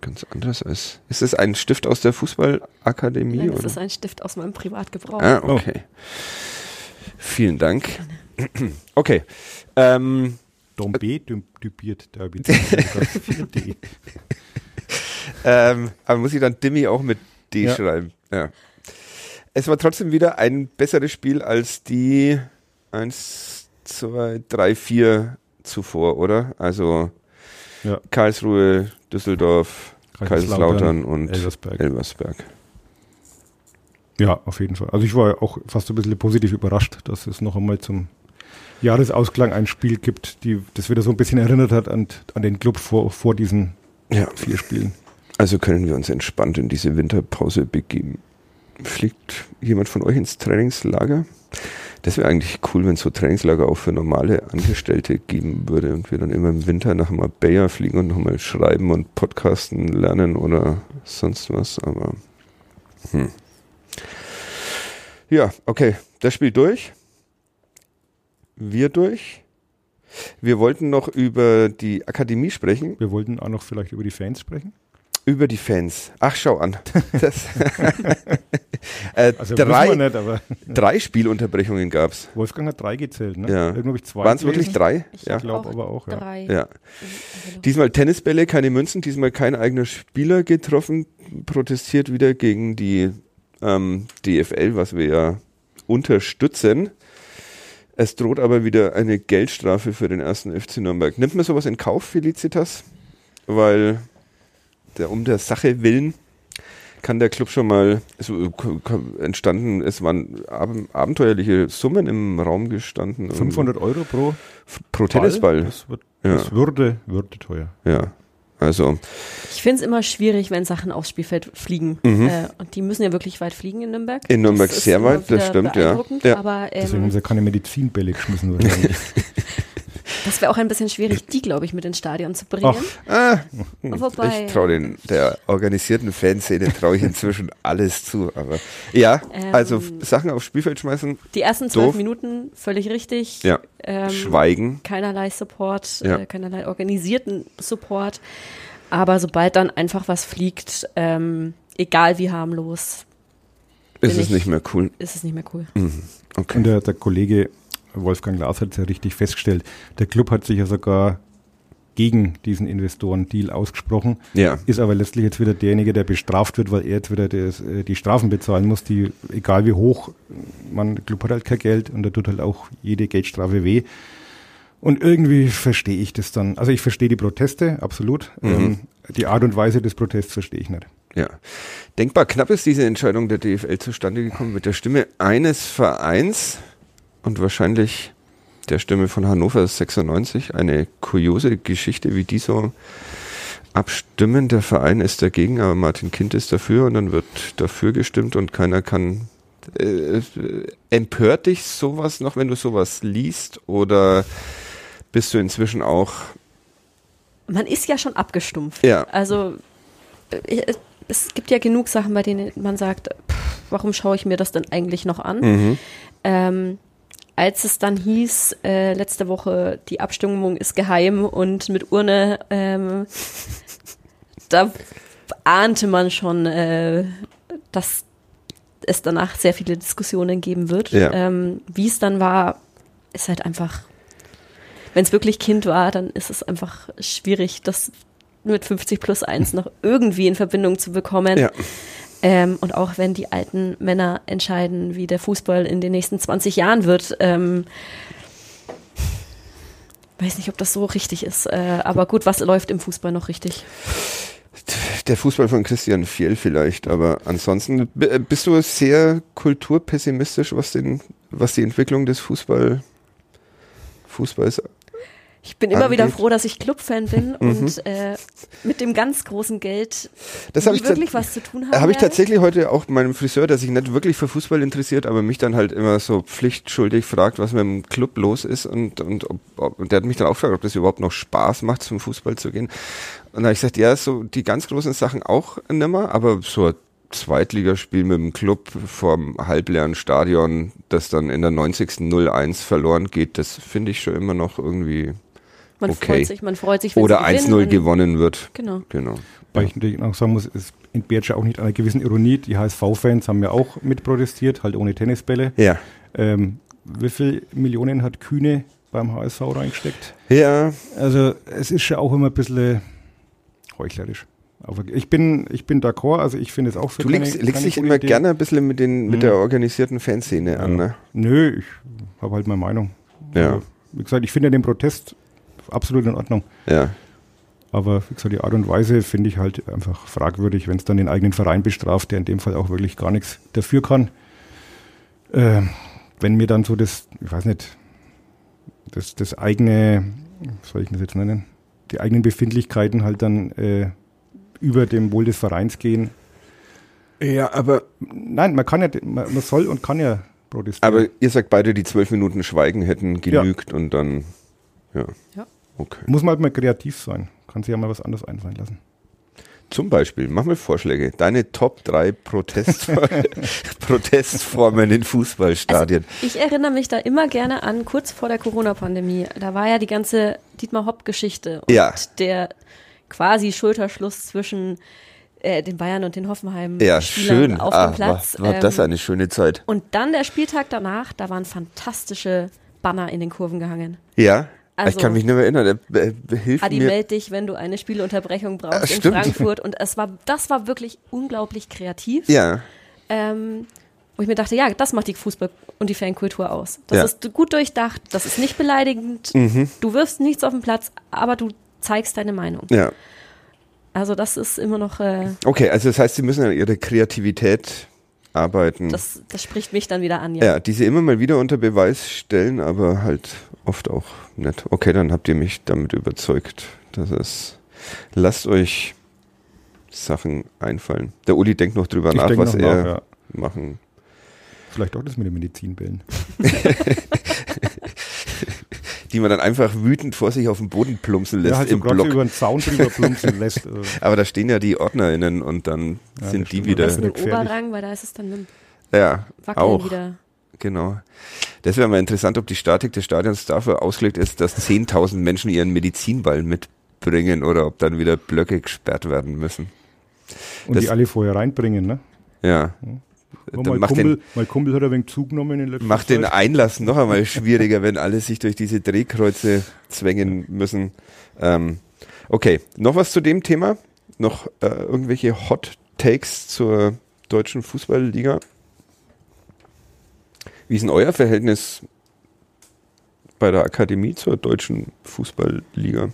Ganz anders als. Ist das ein Stift aus der Fußballakademie? Nein, das oder? ist ein Stift aus meinem Privatgebrauch. Ah, okay. Vielen Dank. Okay. Ähm, Dombe, debüt, Derby. Ähm, aber muss ich dann Dimmy auch mit D Ja. schreiben? Ja. Es war trotzdem wieder ein besseres Spiel als die 1, 2, 3, 4 zuvor, oder? Also Ja. Karlsruhe, Düsseldorf, Kaiserslautern und Elversberg. Elversberg. Ja, auf jeden Fall. Also ich war auch fast ein bisschen positiv überrascht, dass es noch einmal zum Jahresausklang ein Spiel gibt, die das wieder so ein bisschen erinnert hat an, an den Club vor, vor diesen Ja, vier Spielen. Also können wir uns entspannt in diese Winterpause begeben. Fliegt jemand von euch ins Trainingslager? Das wäre eigentlich cool, wenn es so Trainingslager auch für normale Angestellte geben würde und wir dann immer im Winter nach Marbella fliegen und nochmal schreiben und podcasten lernen oder sonst was. Aber hm. ja, okay, das Spiel durch. Wir durch. Wir wollten noch über die Akademie sprechen. Wir wollten auch noch vielleicht über die Fans sprechen. Über die Fans. Ach, schau an. Das äh, Also drei, nicht, aber drei Spielunterbrechungen gab's. Wolfgang hat drei gezählt, ne? Ja. Ich zwei Waren es wirklich drei? Ich Ja. glaub aber auch, ja. drei. ja. Also, Diesmal Tennisbälle, keine Münzen, diesmal kein eigener Spieler getroffen, protestiert wieder gegen die ähm, DFL, was wir ja unterstützen. Es droht aber wieder eine Geldstrafe für den ersten FC Nürnberg. Nimmt man sowas in Kauf, Felicitas? Weil der, um der Sache willen kann der Club schon mal so, k- k- entstanden, es waren ab, abenteuerliche Summen im Raum gestanden. 500 Euro pro pro Tennisball. Ball. Das, wird, Ja. das würde, würde teuer. Ja. Also, Ich finde es immer schwierig, wenn Sachen aufs Spielfeld fliegen. Mhm. Äh, und die müssen ja wirklich weit fliegen in Nürnberg. In Nürnberg Das sehr weit, das stimmt, ja. Ja. Aber Deswegen haben ähm, sie ja keine Medizinbälle geschmissen. wahrscheinlich. das wäre auch ein bisschen schwierig, die, glaube ich, mit ins Stadion zu bringen. ah, Wobei, ich traue den der organisierten Fanszene traue ich inzwischen alles zu. Aber ja, Ähm, also Sachen aufs Spielfeld schmeißen, die ersten zwölf doof. Minuten völlig richtig. Ja. Ähm, schweigen. keinerlei Support, Ja. äh, keinerlei organisierten Support. Aber sobald dann einfach was fliegt, ähm, egal wie harmlos, Ist es ich- nicht mehr cool. ist es nicht mehr cool. Okay. Und der, der Kollege Wolfgang Lars hat es ja richtig festgestellt. Der Club hat sich ja sogar gegen diesen Investoren-Deal ausgesprochen, Ja. ist aber letztlich jetzt wieder derjenige, der bestraft wird, weil er jetzt wieder das, äh, die Strafen bezahlen muss, die, egal wie hoch, man, der Club hat halt kein Geld und da tut halt auch jede Geldstrafe weh. Und irgendwie verstehe ich das dann. Also ich verstehe die Proteste, absolut. Mhm. Ähm, die Art und Weise des Protests verstehe ich nicht. Ja. Denkbar knapp ist diese Entscheidung der DFL zustande gekommen mit der Stimme eines Vereins und wahrscheinlich der Stimme von Hannover 96. Eine kuriose Geschichte, wie die so abstimmen. Der Verein ist dagegen, aber Martin Kind ist dafür und dann wird dafür gestimmt und keiner kann. Äh, empört dich sowas noch, wenn du sowas liest oder bist du inzwischen auch Man ist ja schon abgestumpft. Ja. Also äh, es gibt ja genug Sachen, bei denen man sagt, pff, warum schaue ich mir das denn eigentlich noch an? Mhm. Ähm, als es dann hieß, äh, letzte Woche, die Abstimmung ist geheim und mit Urne, ähm, da ahnte man schon, äh, dass es danach sehr viele Diskussionen geben wird. Ja. Ähm, Wie es dann war, ist halt einfach, wenn es wirklich Kind war, dann ist es einfach schwierig, das mit 50 plus 1 noch irgendwie in Verbindung zu bekommen. Ja. Ähm, und auch wenn die alten Männer entscheiden, wie der Fußball in den nächsten 20 Jahren wird, ähm, weiß nicht, ob das so richtig ist. Äh, aber gut, was läuft im Fußball noch richtig? Der Fußball von Christian Fjell vielleicht, aber ansonsten äh, bist du sehr kulturpessimistisch, was den, was die Entwicklung des Fußball, Fußballs. Ich bin immer wieder Angeht. froh, dass ich Clubfan bin Mhm. und äh, mit dem ganz großen Geld Das habe ich, wirklich was zu tun habe. hab ich tatsächlich heute auch meinem Friseur, der sich nicht wirklich für Fußball interessiert, aber mich dann halt immer so pflichtschuldig fragt, was mit dem Club los ist und, und, ob, ob, und der hat mich dann auch gefragt, ob das überhaupt noch Spaß macht, zum Fußball zu gehen. Und da habe ich gesagt, ja, so die ganz großen Sachen auch nimmer, aber so ein Zweitligaspiel mit dem Club vorm halbleeren Stadion, das dann in der 90. 0-1 verloren geht, das finde ich schon immer noch irgendwie Man okay. freut sich, man freut sich, wenn oder sie 1-0 gewinnen. gewonnen wird. Genau. Genau. Weil ich natürlich auch sagen muss, es entbehrt ja auch nicht einer gewissen Ironie. Die HSV-Fans haben ja auch mit protestiert, halt ohne Tennisbälle. Ja. Ähm, wie viel Millionen hat Kühne beim HSV reingesteckt? Ja, Also es ist ja auch immer ein bisschen heuchlerisch. Aber ich bin, ich bin d'accord, also ich finde es auch für du keine, legst, legst keine dich gute immer Idee. gerne ein bisschen mit, den, mit Mhm. der organisierten Fanszene an, ne? Nö, ich habe halt meine Meinung. Ja. Also, wie gesagt, ich finde den Protest absolut in Ordnung. Ja. Aber wie gesagt, die Art und Weise finde ich halt einfach fragwürdig, wenn es dann den eigenen Verein bestraft, der in dem Fall auch wirklich gar nichts dafür kann. Ähm, wenn mir dann so das, ich weiß nicht, das, das eigene, was soll ich das jetzt nennen, die eigenen Befindlichkeiten halt dann äh, über dem Wohl des Vereins gehen. Ja, aber Nein, man kann ja, man, man soll und kann ja protestieren. Aber ihr sagt beide, die zwölf Minuten Schweigen hätten genügt und dann, ja. Ja. Okay. Muss man halt mal kreativ sein. Kann sich ja mal was anderes einfallen lassen. Zum Beispiel, mach mal Vorschläge. Deine Top 3 Protest Protestformen in Fußballstadien. Also, ich erinnere mich da immer gerne an, kurz vor der Corona-Pandemie, da war ja die ganze Dietmar Hopp-Geschichte und Ja. der quasi Schulterschluss zwischen äh, den Bayern und den Hoffenheim ja, Spielern schön. auf ah, dem Platz. War, war das Ähm, eine schöne Zeit. und dann der Spieltag danach, da waren fantastische Banner in den Kurven gehangen. Ja, ich also- kann mich nicht mehr erinnern. Er, er, hilft Adi, mir. meld dich, wenn du eine Spielunterbrechung brauchst Ah, in. Frankfurt. Und es war, das war wirklich unglaublich kreativ. Ja, Ähm, wo ich mir dachte, ja, das macht die Fußball- und die Fankultur aus. Das Ja. ist gut durchdacht, das ist nicht beleidigend, Mhm. du wirfst nichts auf den Platz, aber du zeigst deine Meinung. ja. Also das ist immer noch, äh, Okay, also das heißt, Sie müssen an Ihre Kreativität arbeiten. das, das spricht mich dann wieder an, ja. ja, die Sie immer mal wieder unter Beweis stellen, aber halt oft auch nicht. Okay, dann habt ihr mich damit überzeugt. Das ist, lasst euch Sachen einfallen. Der Uli denkt noch drüber Ich nach, was er nach, ja. machen. Vielleicht auch das mit den Medizinbällen. Die man dann einfach wütend vor sich auf den Boden plumpsen lässt ja, halt so im Block. über den Zaun drüber plumpsen lässt. Äh, Aber da stehen ja die OrdnerInnen und dann Ja, sind die stimmt. wieder. Das ist ein gefährlich. Oberrang, weil da ist es dann mit dem Ja, Wackeln auch. wieder. Genau. Das wäre mal interessant, ob die Statik des Stadions dafür ausgelegt ist, dass 10.000 Menschen ihren Medizinball mitbringen oder ob dann wieder Blöcke gesperrt werden müssen. und Das- die alle vorher reinbringen, ne? Ja. Dann mein, macht Kumpel, den, mein Kumpel hat ein wenig zugenommen in letzter macht den Zeit. Einlass noch einmal schwieriger, wenn alle sich durch diese Drehkreuze zwängen müssen. Ähm, okay, noch was zu dem Thema? Noch äh, irgendwelche Hot Takes zur deutschen Fußballliga? Wie ist denn euer Verhältnis bei der Akademie zur deutschen Fußballliga?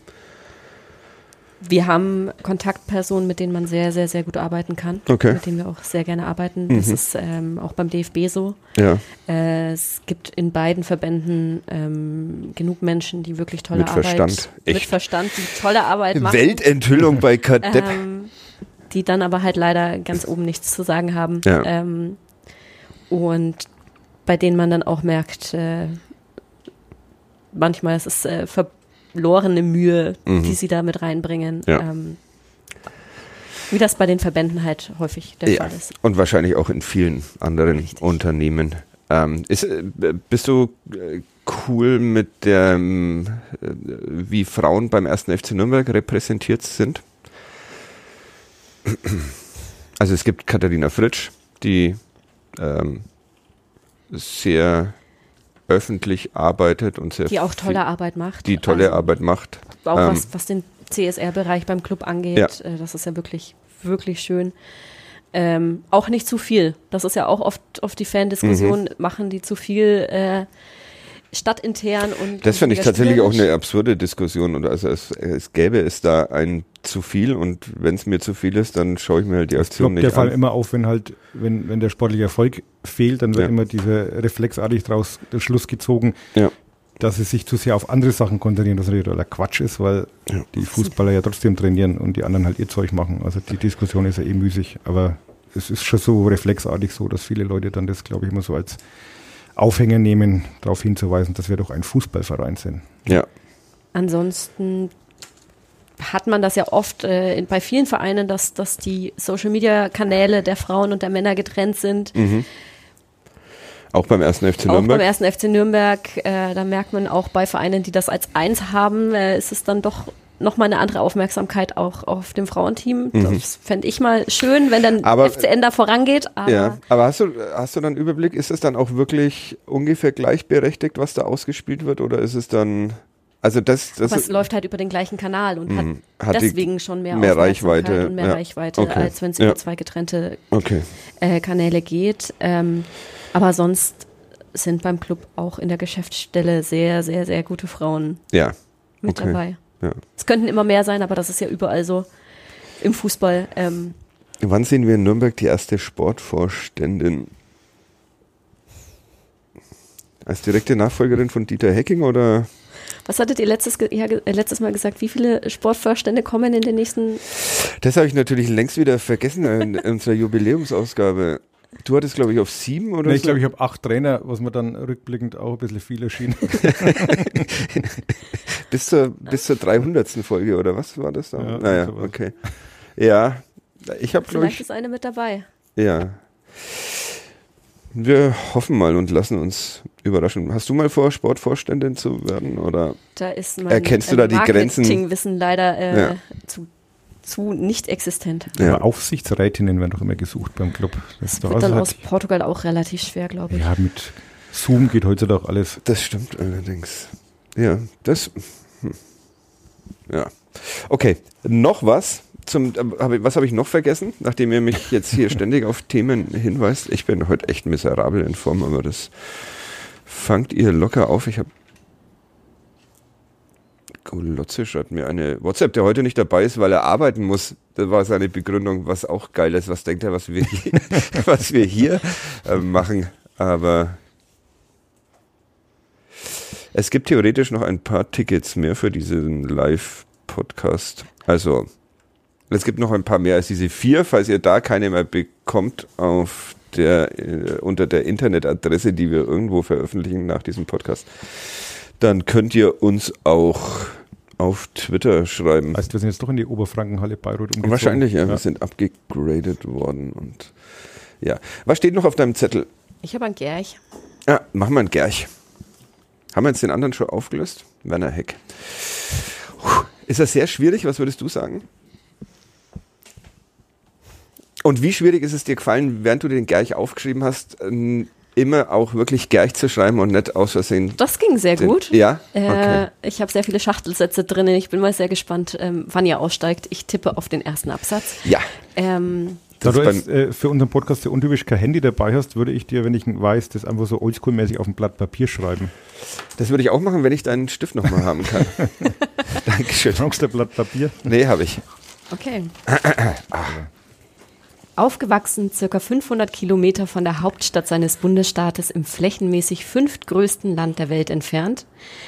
Wir haben Kontaktpersonen, mit denen man sehr, sehr, sehr gut arbeiten kann. Okay. Mit denen wir auch sehr gerne arbeiten. Das Mhm. ist ähm, auch beim DFB so. Ja, Äh, es gibt in beiden Verbänden ähm, genug Menschen, die wirklich tolle Mit Arbeit Verstand, mit echt. Verstand, die tolle Arbeit machen. Weltenthüllung bei Kadepp. ähm, die dann aber halt leider ganz oben nichts zu sagen haben. Ja. Ähm, und bei denen man dann auch merkt, äh, manchmal ist es äh, verlorene Mühe, Mhm. die sie da mit reinbringen. Ja. Ähm, wie das bei den Verbänden halt häufig der Ja, Fall ist. und wahrscheinlich auch in vielen anderen Richtig. Unternehmen. Ähm, ist, äh, bist du äh, cool mit der, ähm, äh, wie Frauen beim ersten FC Nürnberg repräsentiert sind? Also es gibt Katharina Fritsch, die ähm, sehr öffentlich arbeitet und sehr Die auch viel- tolle Arbeit macht. die tolle Also Arbeit macht. Auch Ähm, was, was den CSR-Bereich beim Club angeht. Ja. Äh, das ist ja wirklich, wirklich schön. Ähm, auch nicht zu viel. Das ist ja auch oft, oft die Fan-Diskussion. Mhm. Machen die zu viel äh, stadtintern und. Das finde ich tatsächlich auch eine absurde Diskussion. Und also es, es gäbe es da ein zu viel und wenn es mir zu viel ist, dann schaue ich mir halt die Aktion ploppt der nicht Fall an. immer auf, wenn halt, wenn, wenn der sportliche Erfolg fehlt, dann wird Ja. immer dieser reflexartig daraus der Schluss gezogen, Ja. dass sie sich zu sehr auf andere Sachen konzentrieren, was natürlich totaler Quatsch ist, weil Ja. die Fußballer ja trotzdem trainieren und die anderen halt ihr Zeug machen. Also die Diskussion ist ja eh müßig, aber es ist schon so reflexartig so, dass viele Leute dann das, glaube ich, immer so als Aufhänger nehmen, darauf hinzuweisen, dass wir doch ein Fußballverein sind. Ja. Ansonsten hat man das ja oft äh, in, bei vielen Vereinen, dass, dass die Social-Media-Kanäle der Frauen und der Männer getrennt sind. Mhm. Auch beim ersten FC Auch beim Nürnberg. ersten FC Nürnberg, äh, da merkt man auch bei Vereinen, die das als eins haben, äh, ist es dann doch nochmal eine andere Aufmerksamkeit auch auf dem Frauenteam. Das fände ich mal schön, wenn dann Mhm. Aber- FCN da vorangeht. Aber Ja, aber hast du, hast du dann Überblick, ist es dann auch wirklich ungefähr gleichberechtigt, was da ausgespielt wird, oder ist es dann, also das, das aber es läuft halt über den gleichen Kanal und hat, Mhm. Hat deswegen schon mehr, mehr Reichweite, und mehr ja. Reichweite, Okay. als wenn es Ja. über zwei getrennte okay. äh, Kanäle geht. Ähm, aber sonst sind beim Club auch in der Geschäftsstelle sehr, sehr, sehr gute Frauen Ja, mit Okay. dabei. Ja. Es könnten immer mehr sein, aber das ist ja überall so im Fußball. Ähm, Wann sehen wir in Nürnberg die erste Sportvorständin? Als direkte Nachfolgerin von Dieter Hecking oder? was hattet ihr letztes, ja, äh, letztes Mal gesagt? Wie viele Sportvorstände kommen in den nächsten? Das habe ich natürlich längst wieder vergessen in unserer Jubiläumsausgabe. Du hattest, glaube ich, auf sieben oder Nee, so. ich glaube, ich habe acht Trainer, was mir dann rückblickend auch ein bisschen viel erschien. bis, zur, bis zur 300. Folge oder was war das da? Ja, naja, sowas. okay. Ja, ich habe, glaube Vielleicht ich, ist eine mit dabei. ja. Wir hoffen mal und lassen uns überraschen. Hast du mal vor, Sportvorständin zu werden? Oder? Da ist mein Erkennst du da die Grenzen? Marketingwissen leider äh, Ja. zu, zu nicht existent. Ja. Aber Aufsichtsrätinnen werden doch immer gesucht beim Club. Das ist doch Wird also dann aus halt, Portugal auch relativ schwer, glaube ich. ja, mit Zoom geht heutzutage alles. Das stimmt allerdings. Ja, das. Hm. Ja. Okay, noch was. Zum, äh, hab ich, was habe ich noch vergessen, nachdem ihr mich jetzt hier ständig auf Themen hinweist? Ich bin heute echt miserabel in Form, aber das fangt ihr locker auf. Ich habe. Golotze schreibt mir eine WhatsApp, der heute nicht dabei ist, weil er arbeiten muss. Das war seine Begründung, was auch geil ist. Was denkt er, was wir hier, was wir hier äh, machen? Aber es gibt theoretisch noch ein paar Tickets mehr für diesen Live-Podcast. Also, es gibt noch ein paar mehr als diese vier, falls ihr da keine mehr bekommt auf der, äh, unter der Internetadresse, die wir irgendwo veröffentlichen nach diesem Podcast. Dann könnt ihr uns auch auf Twitter schreiben. Heißt, wir sind jetzt doch in die Oberfrankenhalle Bayreuth umgezogen. Wahrscheinlich, ja, ja. wir sind abgegradet worden und ja. Was steht noch auf deinem Zettel? Ich habe einen Gerch. Ja, machen wir einen Gerch. Haben wir jetzt den anderen schon aufgelöst? Werner Heck. Puh. Ist das sehr schwierig? Was würdest du sagen? Und wie schwierig ist es dir gefallen, während du den Gerch aufgeschrieben hast, immer auch wirklich Gerch zu schreiben und nicht aus Versehen? Das ging sehr den- gut. Ja? Äh, Okay. Ich habe sehr viele Schachtelsätze drinnen. Ich bin mal sehr gespannt, ähm, wann ihr aussteigt. Ich tippe auf den ersten Absatz. Ja. Ähm, Da du jetzt äh, für unseren Podcast sehr untypisch kein Handy dabei hast, würde ich dir, wenn ich weiß, das einfach so oldschool-mäßig auf ein Blatt Papier schreiben. Das würde ich auch machen, wenn ich deinen Stift nochmal haben kann. Dankeschön. Brauchst du ein Blatt Papier? Nee, habe ich. Okay. Aufgewachsen circa 500 Kilometer von der Hauptstadt seines Bundesstaates im flächenmäßig fünftgrößten Land der Welt entfernt,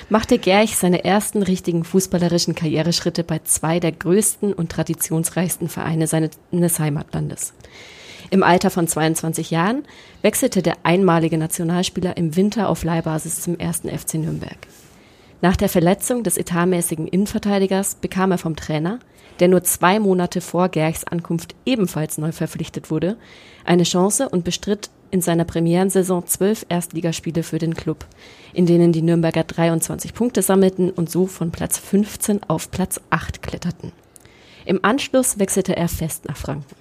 machte Gerch seine ersten richtigen fußballerischen Karriereschritte bei zwei der größten und traditionsreichsten Vereine seines Heimatlandes. Im Alter von 22 Jahren wechselte der einmalige Nationalspieler im Winter auf Leihbasis zum ersten FC Nürnberg. Nach der Verletzung des etatmäßigen Innenverteidigers bekam er vom Trainer, der nur zwei Monate vor Gerchs Ankunft ebenfalls neu verpflichtet wurde, eine Chance und bestritt in seiner Premierensaison zwölf Erstligaspiele für den Club, in denen die Nürnberger 23 Punkte sammelten und so von Platz 15 auf Platz 8 kletterten. Im Anschluss wechselte er fest nach Franken.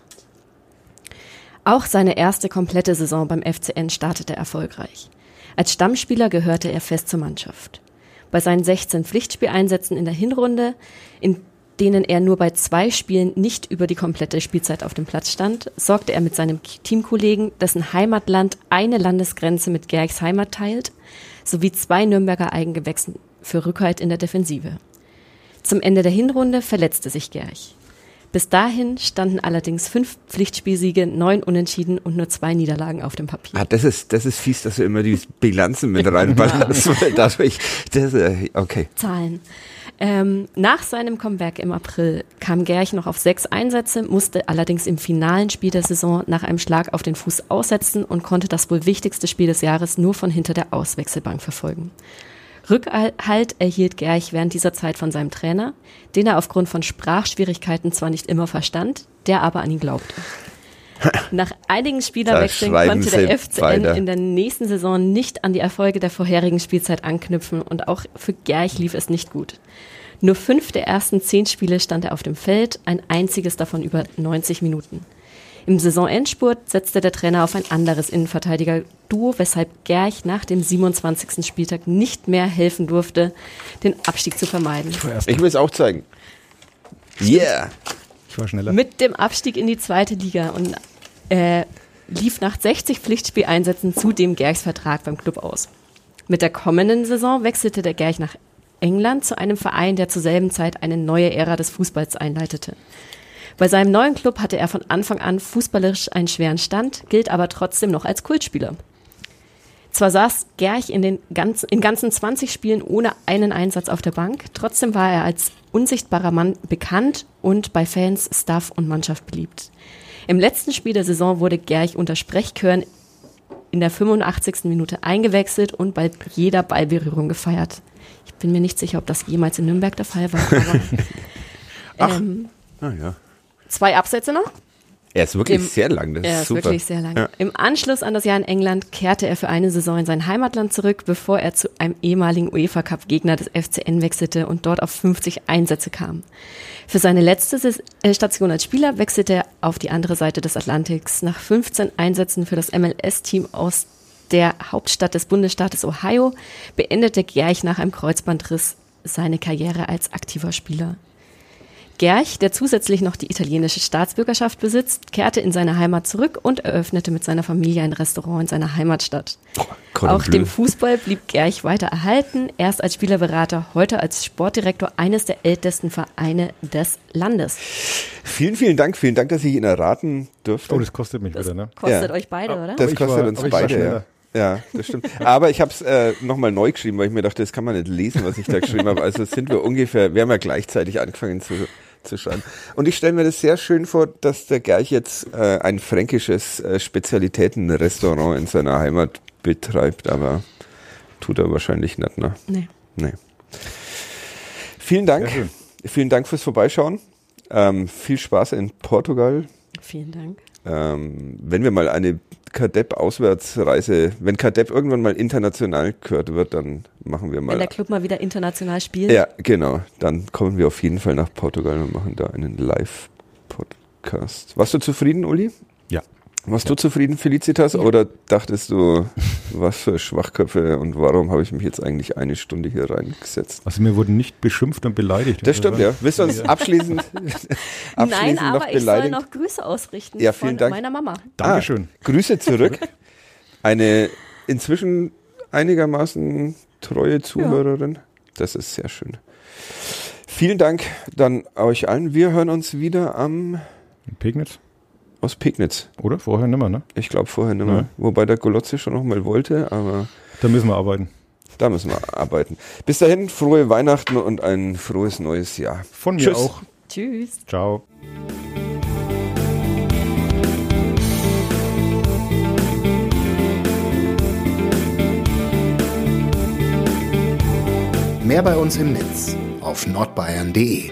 Auch seine erste komplette Saison beim FCN startete erfolgreich. Als Stammspieler gehörte er fest zur Mannschaft. Bei seinen 16 Pflichtspieleinsätzen in der Hinrunde, in denen er nur bei zwei Spielen nicht über die komplette Spielzeit auf dem Platz stand, sorgte er mit seinem Teamkollegen, dessen Heimatland eine Landesgrenze mit Gerchs Heimat teilt, sowie zwei Nürnberger Eigengewächsen für Rückhalt in der Defensive. Zum Ende der Hinrunde verletzte sich Gerch. Bis dahin standen allerdings fünf Pflichtspielsiege, neun Unentschieden und nur zwei Niederlagen auf dem Papier. Ah, das ist, das ist fies, dass du immer die Bilanzen mit reinballerst, weil dadurch, das, äh, okay. Zahlen. Ähm, nach seinem Comeback im April kam Gerch noch auf sechs Einsätze, musste allerdings im finalen Spiel der Saison nach einem Schlag auf den Fuß aussetzen und konnte das wohl wichtigste Spiel des Jahres nur von hinter der Auswechselbank verfolgen. Rückhalt erhielt Gerch während dieser Zeit von seinem Trainer, den er aufgrund von Sprachschwierigkeiten zwar nicht immer verstand, der aber an ihn glaubte. Nach einigen Spielerwechseln konnte der FCN weiter. in der nächsten Saison nicht an die Erfolge der vorherigen Spielzeit anknüpfen und auch für Gerch lief es nicht gut. Nur fünf der ersten zehn Spiele stand er auf dem Feld, ein einziges davon über 90 Minuten. Im Saisonendspurt setzte der Trainer auf ein anderes Innenverteidiger-Duo, weshalb Gerch nach dem 27. Spieltag nicht mehr helfen durfte, den Abstieg zu vermeiden. Ich will es auch zeigen. Yeah! Ich war schneller. Mit dem Abstieg in die zweite Liga und äh, lief nach 60 Pflichtspieleinsätzen zudem Gerchs Vertrag beim Club aus. Mit der kommenden Saison wechselte der Gerch nach England zu einem Verein, der zur selben Zeit eine neue Ära des Fußballs einleitete. Bei seinem neuen Club hatte er von Anfang an fußballerisch einen schweren Stand, gilt aber trotzdem noch als Kultspieler. Zwar saß Gerch in, den ganzen, in ganzen 20 Spielen ohne einen Einsatz auf der Bank, trotzdem war er als unsichtbarer Mann bekannt und bei Fans, Staff und Mannschaft beliebt. Im letzten Spiel der Saison wurde Gerch unter Sprechchören in der 85. Minute eingewechselt und bei jeder Ballberührung gefeiert. Ich bin mir nicht sicher, ob das jemals in Nürnberg der Fall war. Aber, ähm, Ah, ja. Zwei Absätze noch. Er ist wirklich Im- sehr lang, das Er ist super. wirklich sehr lang. Ja. Im Anschluss an das Jahr in England kehrte er für eine Saison in sein Heimatland zurück, bevor er zu einem ehemaligen UEFA Cup Gegner des FCN wechselte und dort auf 50 Einsätze kam. Für seine letzte äh, Station als Spieler wechselte er auf die andere Seite des Atlantiks. Nach 15 Einsätzen für das MLS-Team aus der Hauptstadt des Bundesstaates Ohio beendete Gerch nach einem Kreuzbandriss seine Karriere als aktiver Spieler. Gerch, der zusätzlich noch die italienische Staatsbürgerschaft besitzt, kehrte in seine Heimat zurück und eröffnete mit seiner Familie ein Restaurant in seiner Heimatstadt. Cordon Auch dem Fußball blieb Gerch weiter erhalten, erst als Spielerberater, heute als Sportdirektor eines der ältesten Vereine des Landes. Vielen, vielen Dank. Vielen Dank, dass ich ihn erraten durfte. Oh, das kostet mich Das wieder, ne? kostet Ja. euch beide, oder? das kostet war- uns beide. Ja, das stimmt. Aber ich habe es äh, nochmal neu geschrieben, weil ich mir dachte, das kann man nicht lesen, was ich da geschrieben habe. Also sind wir ungefähr, wir haben ja gleichzeitig angefangen zu, zu schreiben. Und ich stelle mir das sehr schön vor, dass der Gerch jetzt äh, ein fränkisches äh, Spezialitätenrestaurant in seiner Heimat betreibt, aber tut er wahrscheinlich nicht, ne? nee. Nee. Vielen Dank. Vielen Dank fürs Vorbeischauen. Ähm, viel Spaß in Portugal. Vielen Dank. Ähm, wenn wir mal eine Kadepp-Auswärtsreise, wenn Kadepp irgendwann mal international gehört wird, dann machen wir Wenn mal. der Club mal wieder international spielt. Ja, genau. Dann kommen wir auf jeden Fall nach Portugal und machen da einen Live-Podcast. Warst du zufrieden, Uli? Ja. Warst du zufrieden, Felicitas? Ja. Oder dachtest du, was für Schwachköpfe und warum habe ich mich jetzt eigentlich eine Stunde hier reingesetzt? Also mir wurden nicht beschimpft und beleidigt. Das stimmt, ja. Willst du uns Ja. abschließend, abschließend Nein, noch aber ich soll noch Grüße ausrichten Ja, vielen von Dank. meiner Mama. Dankeschön. Ah, Grüße zurück. Eine inzwischen einigermaßen treue Zuhörerin. Das ist sehr schön. Vielen Dank dann euch allen. Wir hören uns wieder am Pegnitz, aus Pegnitz. oder? Vorher nimmer, ne? Ich glaube vorher nicht mehr. Ja. Wobei der Golotze schon noch mal wollte, aber Da müssen wir arbeiten. da müssen wir arbeiten. Bis dahin, frohe Weihnachten und ein frohes neues Jahr. Von mir Tschüss. auch. Tschüss. Ciao. Mehr bei uns im Netz auf nordbayern.de.